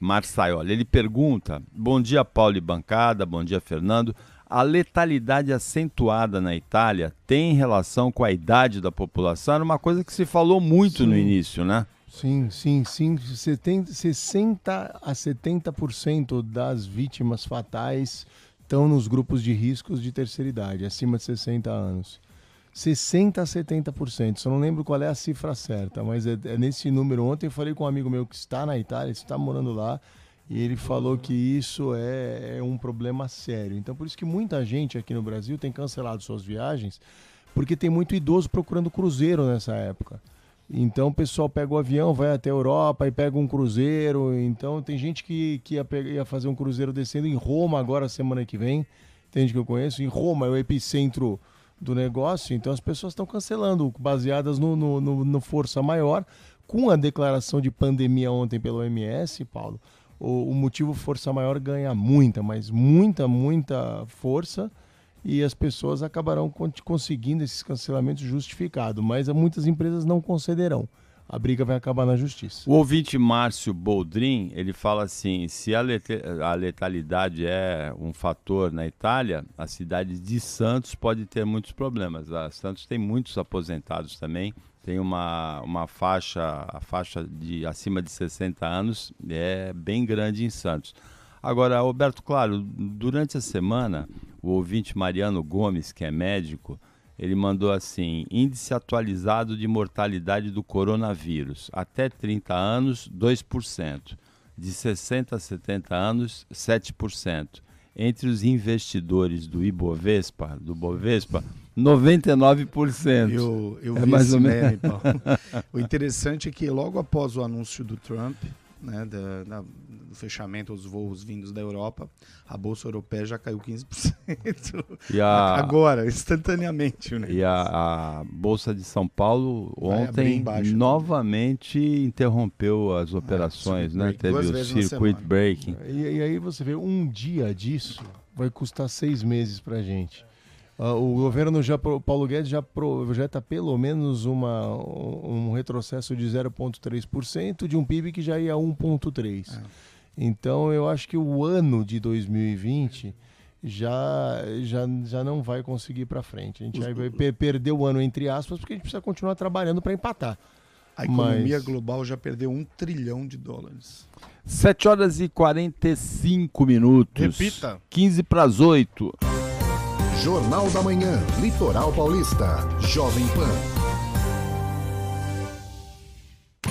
Marçaioli, ele pergunta: Bom dia, Paulo e bancada, bom dia, Fernando. A letalidade acentuada na Itália tem relação com a idade da população? Era uma coisa que se falou muito sim. no início, né? Sim, sim, sim. 70, 60 a 70% das vítimas fatais estão nos grupos de riscos de terceira idade, acima de 60 anos. 60 a 70%. Só não lembro qual é a cifra certa, mas é, é nesse número. Ontem eu falei com um amigo meu que está na Itália, está morando lá, e ele falou que isso é, é, um problema sério. Então, por isso que muita gente aqui no Brasil tem cancelado suas viagens, porque tem muito idoso procurando cruzeiro nessa época. Então, o pessoal pega o avião, vai até a Europa e pega um cruzeiro. Então, tem gente que, que ia, pegar, ia fazer um cruzeiro descendo em Roma agora, semana que vem. Tem gente que eu conheço. Em Roma é o epicentro do negócio. Então, as pessoas estão cancelando, baseadas no, no, no, no Força Maior. Com a declaração de pandemia ontem pelo OMS, Paulo, o, o motivo força maior ganha muita, mas muita, muita força e as pessoas acabarão conseguindo esses cancelamentos justificados, mas muitas empresas não concederão. A briga vai acabar na justiça. O ouvinte Márcio Boldrin, ele fala assim, se a, a letalidade é um fator na Itália, a cidade de Santos pode ter muitos problemas. A Santos tem muitos aposentados também, tem uma, uma faixa, a faixa de acima de 60 anos é bem grande em Santos. Agora, Roberto, claro, durante a semana, o ouvinte Mariano Gomes, que é médico, ele mandou assim: índice atualizado de mortalidade do coronavírus. Até 30 anos, 2%. De 60 a 70 anos, 7%. Entre os investidores do Ibovespa, do Bovespa, 99%. Eu, eu é vi mais ou menos. Meme, o interessante é que logo após o anúncio do Trump, né, da, da, do fechamento dos voos vindos da Europa, a bolsa europeia já caiu 15%. E a, Agora, instantaneamente. Né? E a, a, bolsa de São Paulo ontem embaixo, novamente né? interrompeu as é, operações, é, né? Teve o circuit breaking. E, e aí você vê um dia disso vai custar seis meses para gente. Uh, o governo já, Paulo Guedes já projeta pelo menos uma, um retrocesso de 0,3% de um PIB que já ia a 1,3%. É. Então eu acho que o ano de 2020 já, já, já não vai conseguir para frente. A gente Os... vai perder o ano, entre aspas, porque a gente precisa continuar trabalhando para empatar. A economia Mas... global já perdeu um trilhão de dólares. 7 horas e 45 minutos. Repita. 15 para as 8. Jornal da Manhã, Litoral Paulista, Jovem Pan.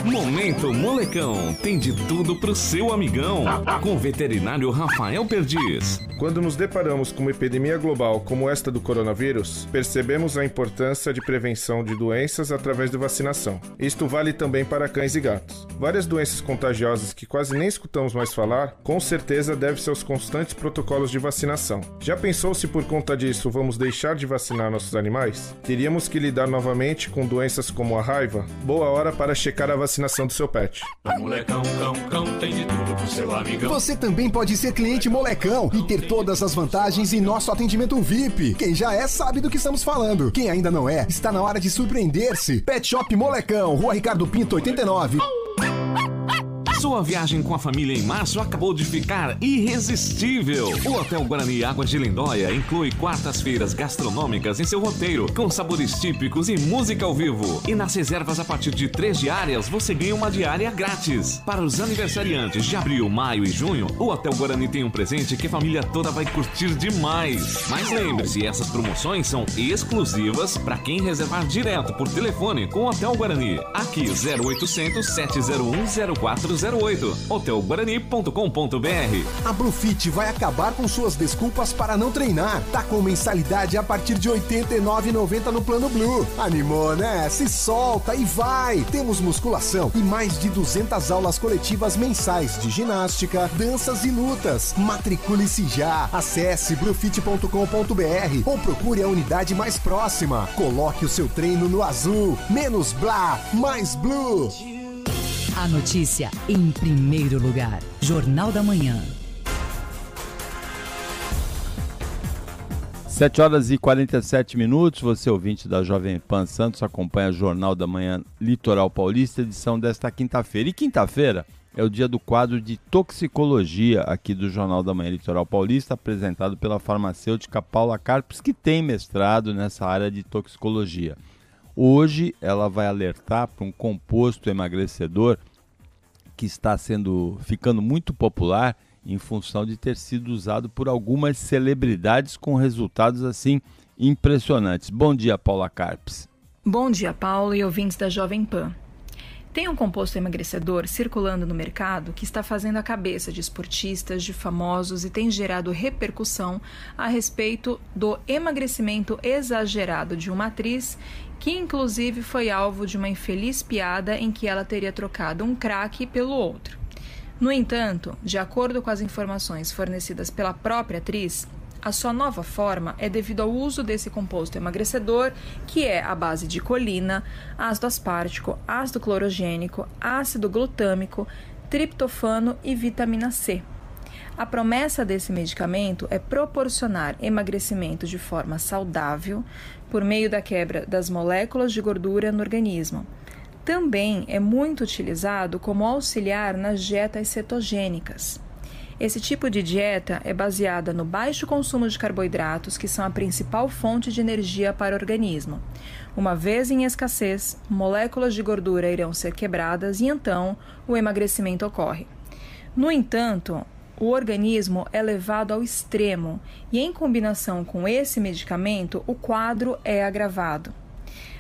Momento Molecão tem de tudo pro seu amigão. Com o veterinário Rafael Perdiz. Quando nos deparamos com uma epidemia global como esta do coronavírus, percebemos a importância de prevenção de doenças através de vacinação. Isto vale também para cães e gatos. Várias doenças contagiosas que quase nem escutamos mais falar, com certeza deve-se aos constantes protocolos de vacinação. Já pensou se por conta disso vamos deixar de vacinar nossos animais? Teríamos que lidar novamente com doenças como a raiva? Boa hora para checar a vacinação do seu pet. Molecão, cão, cão, tem de tudo pro seu amigão. Você também pode ser cliente Molecão e ter todas as vantagens em nosso atendimento VIP. Quem já é sabe do que estamos falando. Quem ainda não é, está na hora de surpreender-se. Pet Shop Molecão, Rua Ricardo Pinto 89. Sua viagem com a família em março acabou de ficar irresistível. O Hotel Guarani Águas de Lindóia inclui quartas-feiras gastronômicas em seu roteiro, com sabores típicos e música ao vivo. E nas reservas a partir de três diárias, você ganha uma diária grátis. Para os aniversariantes de abril, maio e junho, o Hotel Guarani tem um presente que a família toda vai curtir demais. Mas lembre-se, essas promoções são exclusivas para quem reservar direto por telefone com o Hotel Guarani. Aqui 0800 701 0408 hotelguarani.com.br A Bluefit vai acabar com suas desculpas para não treinar. Tá com mensalidade a partir de R$ 89,90 no plano Blue. Animou, né? Se solta e vai! Temos musculação e mais de 200 aulas coletivas mensais de ginástica, danças e lutas. Matricule-se já. Acesse bluefit.com.br ou procure a unidade mais próxima. Coloque o seu treino no azul. Menos blá, mais blue. A notícia em primeiro lugar. Jornal da Manhã. 7 horas e 47 minutos. Você, ouvinte da Jovem Pan Santos, acompanha o Jornal da Manhã Litoral Paulista, edição desta quinta-feira. E quinta-feira é o dia do quadro de toxicologia aqui do Jornal da Manhã Litoral Paulista, apresentado pela farmacêutica Paula Carpes, que tem mestrado nessa área de toxicologia. Hoje ela vai alertar para um composto emagrecedor que está sendo ficando muito popular em função de ter sido usado por algumas celebridades com resultados assim impressionantes. Bom dia, Paula Carpes. Bom dia, Paulo e ouvintes da Jovem Pan. Tem um composto emagrecedor circulando no mercado que está fazendo a cabeça de esportistas, de famosos e tem gerado repercussão a respeito do emagrecimento exagerado de uma atriz que inclusive foi alvo de uma infeliz piada em que ela teria trocado um craque pelo outro. No entanto, de acordo com as informações fornecidas pela própria atriz, a sua nova forma é devido ao uso desse composto emagrecedor, que é a base de colina, ácido aspartico, ácido clorogênico, ácido glutâmico, triptofano e vitamina C. A promessa desse medicamento é proporcionar emagrecimento de forma saudável por meio da quebra das moléculas de gordura no organismo. Também é muito utilizado como auxiliar nas dietas cetogênicas. Esse tipo de dieta é baseada no baixo consumo de carboidratos, que são a principal fonte de energia para o organismo. Uma vez em escassez, moléculas de gordura irão ser quebradas e então o emagrecimento ocorre. No entanto, o organismo é levado ao extremo e, em combinação com esse medicamento, o quadro é agravado.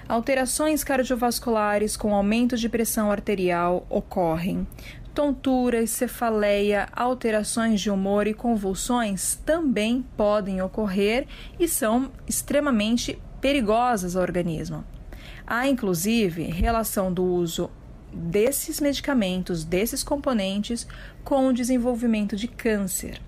Alterações cardiovasculares com aumento de pressão arterial ocorrem. Tonturas, cefaleia, alterações de humor e convulsões também podem ocorrer e são extremamente perigosas ao organismo. Há inclusive relação do uso desses medicamentos, desses componentes, com o desenvolvimento de câncer.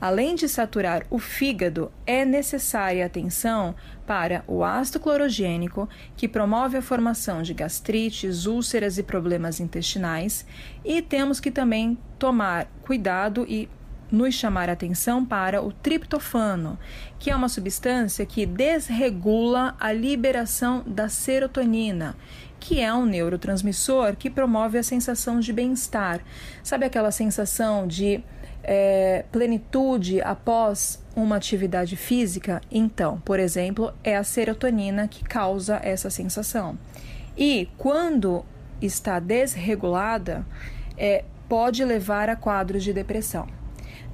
Além de saturar o fígado, é necessária atenção para o ácido clorogênico, que promove a formação de gastrites, úlceras e problemas intestinais, e temos que também tomar cuidado e nos chamar atenção para o triptofano, que é uma substância que desregula a liberação da serotonina que é um neurotransmissor que promove a sensação de bem-estar. Sabe aquela sensação de é, plenitude após uma atividade física? Então, por exemplo, é a serotonina que causa essa sensação. E quando está desregulada, é, pode levar a quadros de depressão.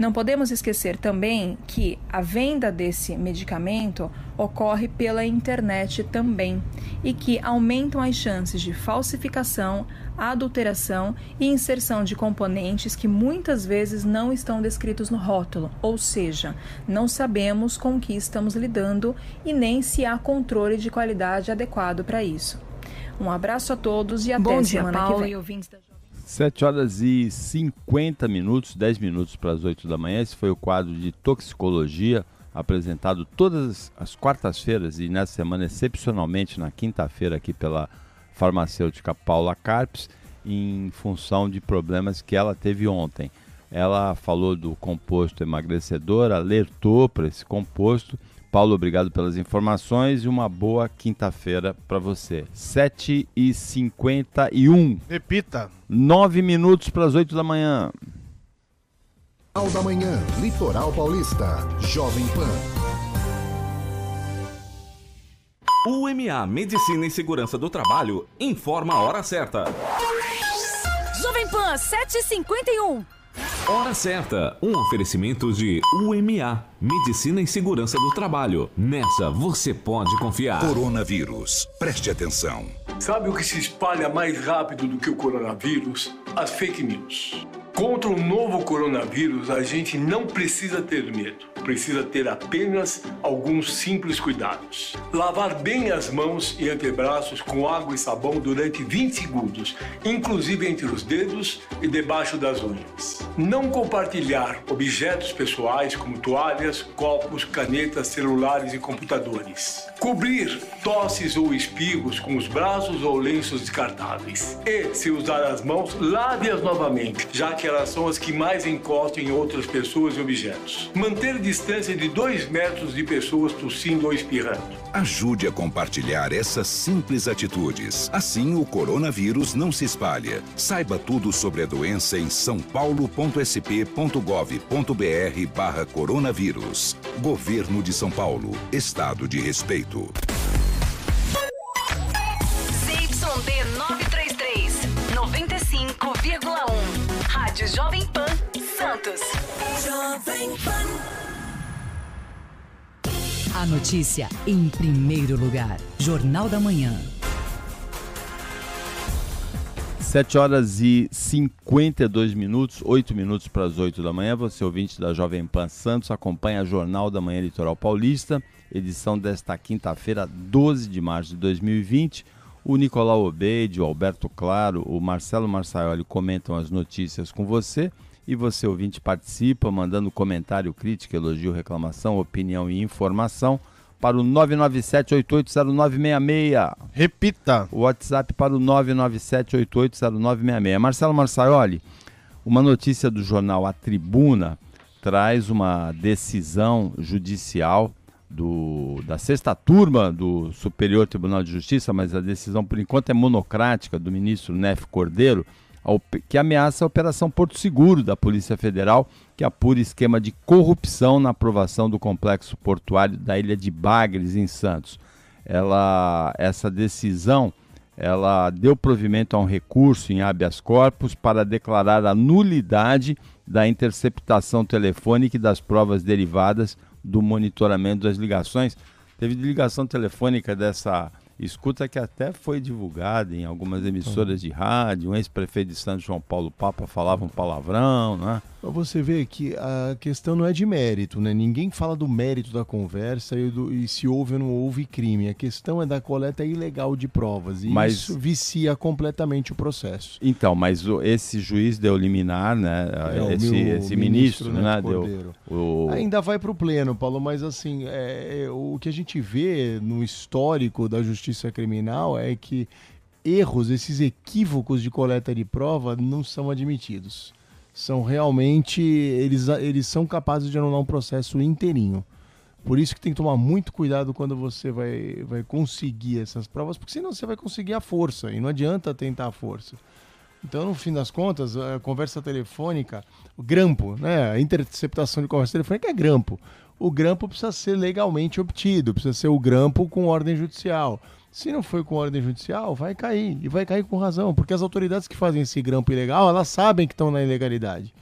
Não podemos esquecer também que a venda desse medicamento ocorre pela internet também e que aumentam as chances de falsificação, adulteração e inserção de componentes que muitas vezes não estão descritos no rótulo, ou seja, não sabemos com que estamos lidando e nem se há controle de qualidade adequado para isso. Um abraço a todos e até Bom dia, semana Paulo que vem. E ouvintes da 7 horas e 50 minutos, 10 minutos para as 8 da manhã. Esse foi o quadro de toxicologia apresentado todas as quartas-feiras e nessa semana, excepcionalmente na quinta-feira, aqui pela farmacêutica Paula Carpes, em função de problemas que ela teve ontem. Ela falou do composto emagrecedor, alertou para esse composto. Paulo, obrigado pelas informações e uma boa quinta-feira para você. 7 e 51 Repita. 9 minutos para as 8 da manhã. Ao da manhã, Litoral Paulista, Jovem Pan. UMA Medicina e Segurança do Trabalho informa a hora certa. Jovem Pan 751. Hora certa, um oferecimento de UMA Medicina e Segurança do Trabalho. Nessa você pode confiar. Coronavírus. Preste atenção. Sabe o que se espalha mais rápido do que o coronavírus? As fake news. Contra o novo coronavírus, a gente não precisa ter medo. Precisa ter apenas alguns simples cuidados. Lavar bem as mãos e antebraços com água e sabão durante 20 segundos, inclusive entre os dedos e debaixo das unhas. Não compartilhar objetos pessoais como toalhas, copos, canetas, celulares e computadores. Cobrir tosses ou espirros com os braços ou lenços descartáveis. E, se usar as mãos, lave-as novamente, já que elas são as que mais encostam em outras pessoas e objetos. Manter distância de 2 metros de pessoas tossindo ou espirrando. Ajude a compartilhar essas simples atitudes. Assim o coronavírus não se espalha. Saiba tudo sobre a doença em sãopaulo.sp.gov.br barra coronavírus. Governo de São Paulo. Estado de respeito. Rádio Jovem Pan, Santos. Jovem Pan. A notícia em primeiro lugar. Jornal da Manhã. 7 horas e 52 minutos, 8 minutos para as 8 da manhã. Você, ouvinte da Jovem Pan Santos, acompanha a Jornal da Manhã Litoral Paulista, edição desta quinta-feira, 12 de março de 2020. O Nicolau Obeide, o Alberto Claro, o Marcelo Marçaioli comentam as notícias com você. E você, ouvinte, participa, mandando comentário, crítica, elogio, reclamação, opinião e informação para o 997-880966. Repita. O WhatsApp para o 997-880966. Marcelo Marçaioli, uma notícia do jornal A Tribuna traz uma decisão judicial do, da sexta turma do Superior Tribunal de Justiça, mas a decisão por enquanto é monocrática do ministro Nef Cordeiro, que ameaça a Operação Porto Seguro da Polícia Federal, que apura esquema de corrupção na aprovação do complexo portuário da ilha de Bagres, em Santos. Ela, essa decisão ela deu provimento a um recurso em habeas corpus para declarar a nulidade da interceptação telefônica e das provas derivadas do monitoramento das ligações. Teve ligação telefônica dessa escuta que até foi divulgada em algumas emissoras de rádio. Um ex-prefeito de Santos, João Paulo Papa, falava um palavrão, né? Você vê que a questão não é de mérito, né? Ninguém fala do mérito da conversa e, do- e se houve ou não houve crime. A questão é da coleta ilegal de provas. E Mas- isso vicia completamente o processo. Então, mas o- esse juiz deu liminar, né? É, o esse, meu esse ministro, ministro, né, né? Deu o... Ainda vai para o pleno, Paulo, mas assim, é, é, o que a gente vê no histórico da justiça criminal é que erros, esses equívocos de coleta de prova não são admitidos. São realmente, eles, eles são capazes de anular um processo inteirinho. Por isso que tem que tomar muito cuidado quando você vai, vai conseguir essas provas, porque senão você vai conseguir a força, e não adianta tentar a força. Então, no fim das contas, a conversa telefônica, o grampo, né? A interceptação de conversa telefônica é grampo. O grampo precisa ser legalmente obtido, precisa ser o grampo com ordem judicial. Se não foi com ordem judicial, vai cair. E vai cair com razão, porque as autoridades que fazem esse grampo ilegal, elas sabem que estão na ilegalidade.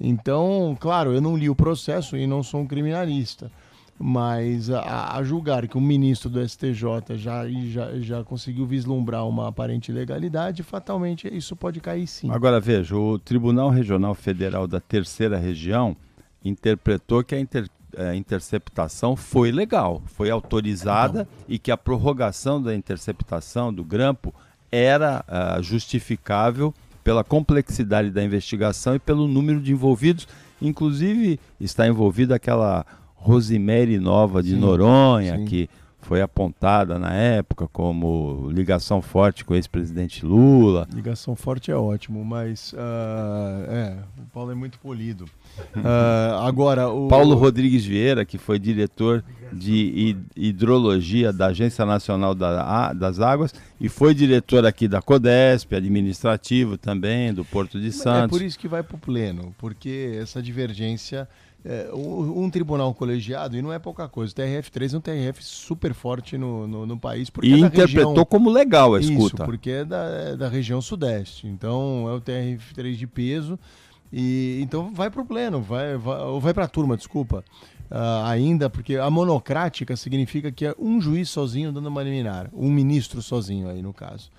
Então, claro, eu não li o processo e não sou um criminalista, mas a, a julgar que o ministro do STJ já, já, já conseguiu vislumbrar uma aparente legalidade, fatalmente isso pode cair sim. Agora veja, o Tribunal Regional Federal da Terceira Região interpretou que a, inter, a interceptação foi legal, foi autorizada Então. e que a prorrogação da interceptação do grampo era ah, justificável pela complexidade da investigação e pelo número de envolvidos. Inclusive, está envolvida aquela Rosemary Nova de Sim, Noronha, sim. que foi apontada na época como ligação forte com o ex-presidente Lula. Ligação forte é ótimo, mas ah, é, o Paulo é muito polido. Ah, agora, o Paulo Rodrigues Vieira, que foi diretor de hid- hidrologia da Agência Nacional das Águas e foi diretor aqui da Codesp, administrativo também, do Porto de É Santos. por isso que vai para o pleno, porque essa divergência. É, um, tribunal colegiado, e não é pouca coisa, o TRF3 é um TRF super forte no, no, no país. Porque E é interpretou região- como legal a Isso, escuta. porque é da, é da região sudeste. Então é o TRF3 de peso. E então vai para o pleno, vai, vai, ou vai para a turma, desculpa. Ah, ainda, porque a monocrática significa que é um juiz sozinho dando uma liminar, um ministro sozinho aí no caso.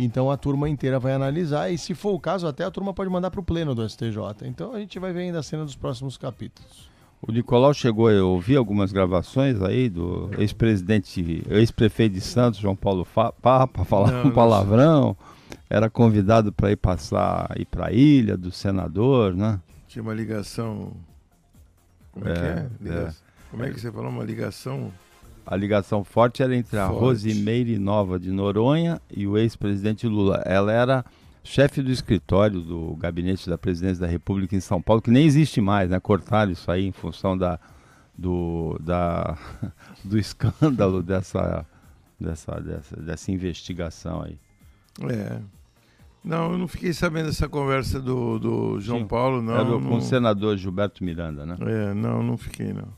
Então a turma inteira vai analisar e se for o caso até a turma pode mandar para o pleno do STJ. Então a gente vai ver ainda a cena dos próximos capítulos. O Nicolau chegou a ouvir algumas gravações aí do ex-presidente, ex-prefeito de Santos, João Paulo Papa, falar Não, um palavrão. Era convidado para ir passar, ir para a ilha do senador, né? Tinha uma ligação. Como é, que É, é? É. Como é que você falou? Uma ligação. A ligação forte era entre a Forte. Rosimeire Nova de Noronha e o ex-presidente Lula. Ela era chefe do escritório do gabinete da presidência da República em São Paulo, que nem existe mais, né? Cortaram isso aí em função da, do, da, do escândalo dessa, dessa, dessa, dessa investigação aí. É. Não, eu não fiquei sabendo dessa conversa do, do João Sim. Paulo, não. Era com não- o senador Gilberto Miranda, né? É, não, não fiquei, não.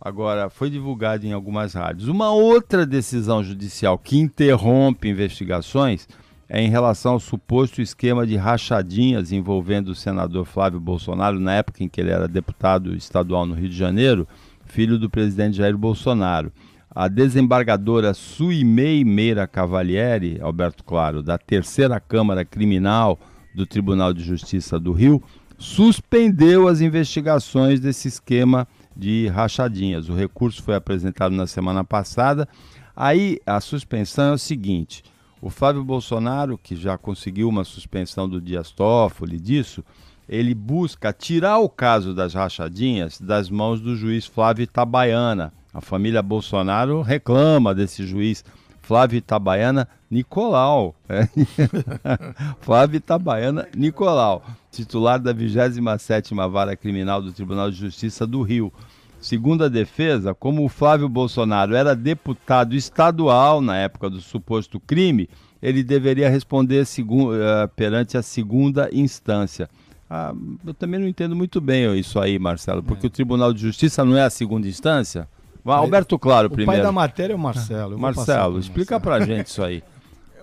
Agora, foi divulgado em algumas rádios. Uma outra decisão judicial que interrompe investigações é em relação ao suposto esquema de rachadinhas envolvendo o senador Flávio Bolsonaro, na época em que ele era deputado estadual no Rio de Janeiro, filho do presidente Jair Bolsonaro. A desembargadora Suimei Meira Cavalieri, Alberto Claro, da terceira Câmara Criminal do Tribunal de Justiça do Rio, suspendeu as investigações desse esquema de rachadinhas. O recurso foi apresentado na semana passada. Aí a suspensão é o seguinte: o Flávio Bolsonaro, que já conseguiu uma suspensão do Dias Toffoli disso, ele busca tirar o caso das rachadinhas das mãos do juiz Flávio Itabaiana. A família Bolsonaro reclama desse juiz Flávio Itabaiana Nicolau. É. Flávio Itabaiana Nicolau, titular da 27ª Vara Criminal do Tribunal de Justiça do Rio. Segundo a defesa, como o Flávio Bolsonaro era deputado estadual na época do suposto crime, ele deveria responder eh, perante a segunda instância. Ah, eu também não entendo muito bem isso aí, Marcelo, porque o Tribunal de Justiça não é a segunda instância? Alberto Claro o primeiro. pai da matéria é o Marcelo. eu Marcelo, explica pra gente isso aí.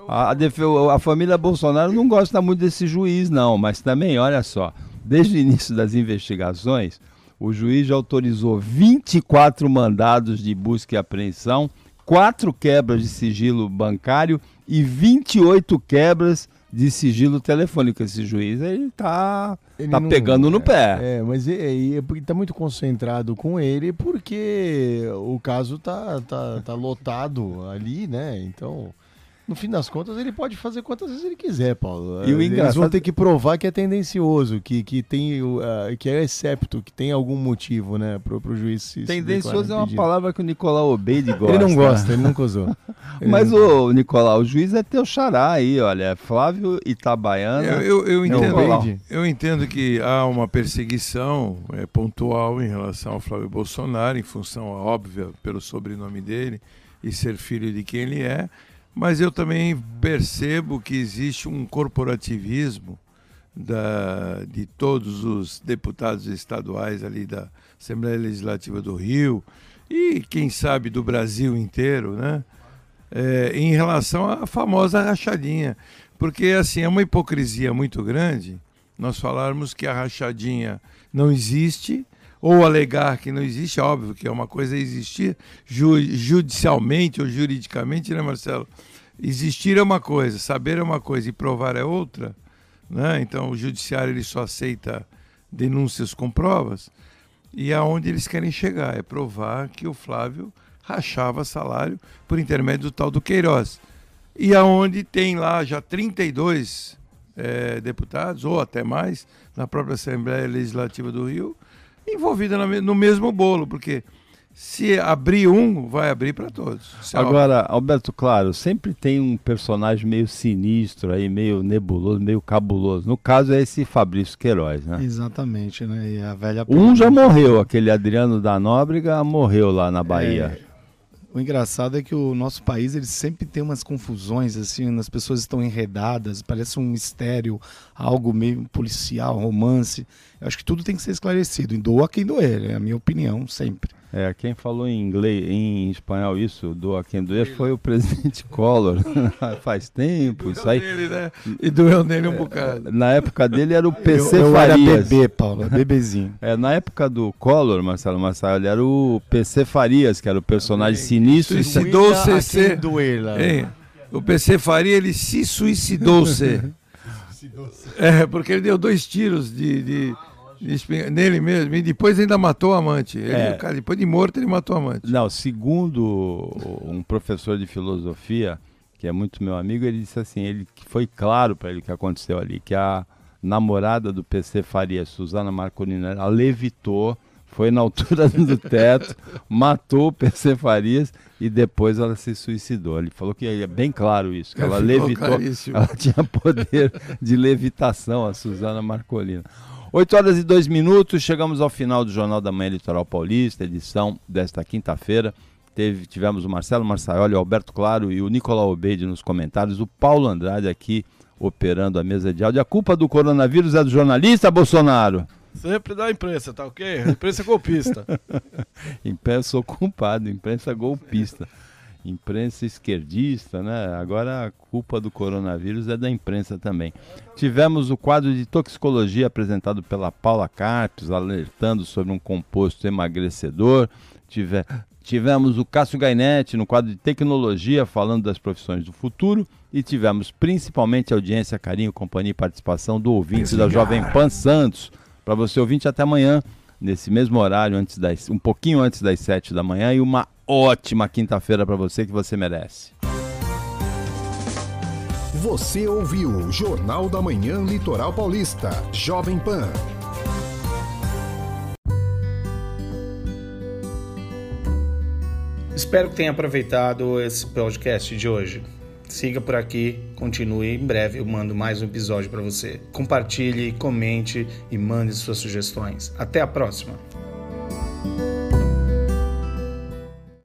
A, a a família Bolsonaro não gosta muito desse juiz, não, mas também, olha só, desde o início das investigações, o juiz já autorizou 24 mandados de busca e apreensão, quatro quebras de sigilo bancário e 28 quebras de sigilo telefônico. Esse juiz, ele tá, Ele tá não- pegando no pé. É, mas é, é, é porque tá muito concentrado com ele porque o caso tá, tá, tá lotado ali, né? Então, no fim das contas, ele pode fazer quantas vezes ele quiser, Paulo. E o Eles vão engraçado- ter que provar que é tendencioso, que, que tem o, ah, que é excepto, que tem algum motivo, né, pro, pro juiz se se Tendencioso é uma palavra que o Nicolau Obeide gosta. Ele não gosta, ele nunca usou. Ele Mas, não- ô, Nicolau, o juiz é teu xará aí, olha. é Flávio Itabaiana. Eu, eu, eu entendo, eu entendo que há uma perseguição é, pontual em relação ao Flávio Bolsonaro, em função óbvia pelo sobrenome dele e ser filho de quem ele é, mas eu também percebo que existe um corporativismo da, de todos os deputados estaduais ali da Assembleia Legislativa do Rio e quem sabe do Brasil inteiro, né? É, em relação à famosa rachadinha. Porque assim, é uma hipocrisia muito grande nós falarmos que a rachadinha não existe, ou alegar que não existe, é óbvio que é uma coisa existir ju judicialmente ou juridicamente, né, Marcelo? Existir é uma coisa, saber é uma coisa e provar é outra. Né? Então, o judiciário ele só aceita denúncias com provas. E aonde eles querem chegar é provar que o Flávio rachava salário por intermédio do tal do Queiroz. E aonde tem lá já 32 é, deputados, ou até mais, na própria Assembleia Legislativa do Rio, envolvida no mesmo bolo, porque se abrir um, vai abrir para todos. É Agora, Alberto, claro, sempre tem um personagem meio sinistro aí, meio nebuloso, meio cabuloso. No caso é esse Fabrício Queiroz, né? Exatamente, né? E a velha Um já morreu, aquele Adriano da Nóbrega morreu lá na Bahia. É... O engraçado é que o nosso país ele sempre tem umas confusões assim, as pessoas estão enredadas, parece um mistério, algo meio policial, romance. Eu acho que tudo tem que ser esclarecido, e doa quem doer, é a minha opinião sempre. É, quem falou em inglês, em espanhol isso, doa quem doer, foi o presidente Collor. Faz tempo, isso aí. Nele, né? E doeu nele um bocado. Na época dele era o PC eu, eu Farias. era bebê, Paulo, bebezinho. É, na época do Collor, Marcelo Marçal, ele era o PC Farias, que era o personagem sinistro. Suicidou o CC. É, o PC Faria, ele se suicidou-se. é, porque ele deu dois tiros de... de nele mesmo, e depois ainda matou o amante. Ele, é. cara, depois de morto, ele matou o amante. Não, segundo um professor de filosofia, que é muito meu amigo, ele disse assim: ele foi claro para ele o que aconteceu ali, que a namorada do PC Faria, Suzana Marcolino, ela levitou, foi na altura do teto, matou o PC Farias e depois ela se suicidou. Ele falou que é bem claro isso, que ela levitou, claríssimo. ela tinha poder de levitação, a Suzana Marcolino. 8 horas e 2 minutos, chegamos ao final do Jornal da Manhã Litoral Paulista, edição desta quinta-feira. tivemos o Marcelo Marçaioli, o Alberto Claro e o Nicolau Obeide nos comentários, o Paulo Andrade aqui operando a mesa de áudio. A culpa do coronavírus é do jornalista, Bolsonaro? Sempre da imprensa, tá ok? Imprensa golpista. imprensa, sou culpado, imprensa golpista imprensa esquerdista, né? Agora a culpa do coronavírus é da imprensa também. Tivemos o quadro de toxicologia apresentado pela Paula Carpes, alertando sobre um composto emagrecedor. Tive, tivemos o Cássio Gainetti no quadro de tecnologia, falando das profissões do futuro. E tivemos principalmente audiência, carinho, companhia e participação do ouvinte da Jovem Pan Santos. Para você ouvinte, até amanhã nesse mesmo horário, antes das, um pouquinho antes das 7 da manhã, e uma ótima quinta-feira para você que você merece. Você ouviu Jornal da Manhã Litoral Paulista, Jovem Pan. Espero que tenha aproveitado esse podcast de hoje. Siga por aqui, continue. Em breve eu mando mais um episódio para você. Compartilhe, comente e mande suas sugestões. Até a próxima!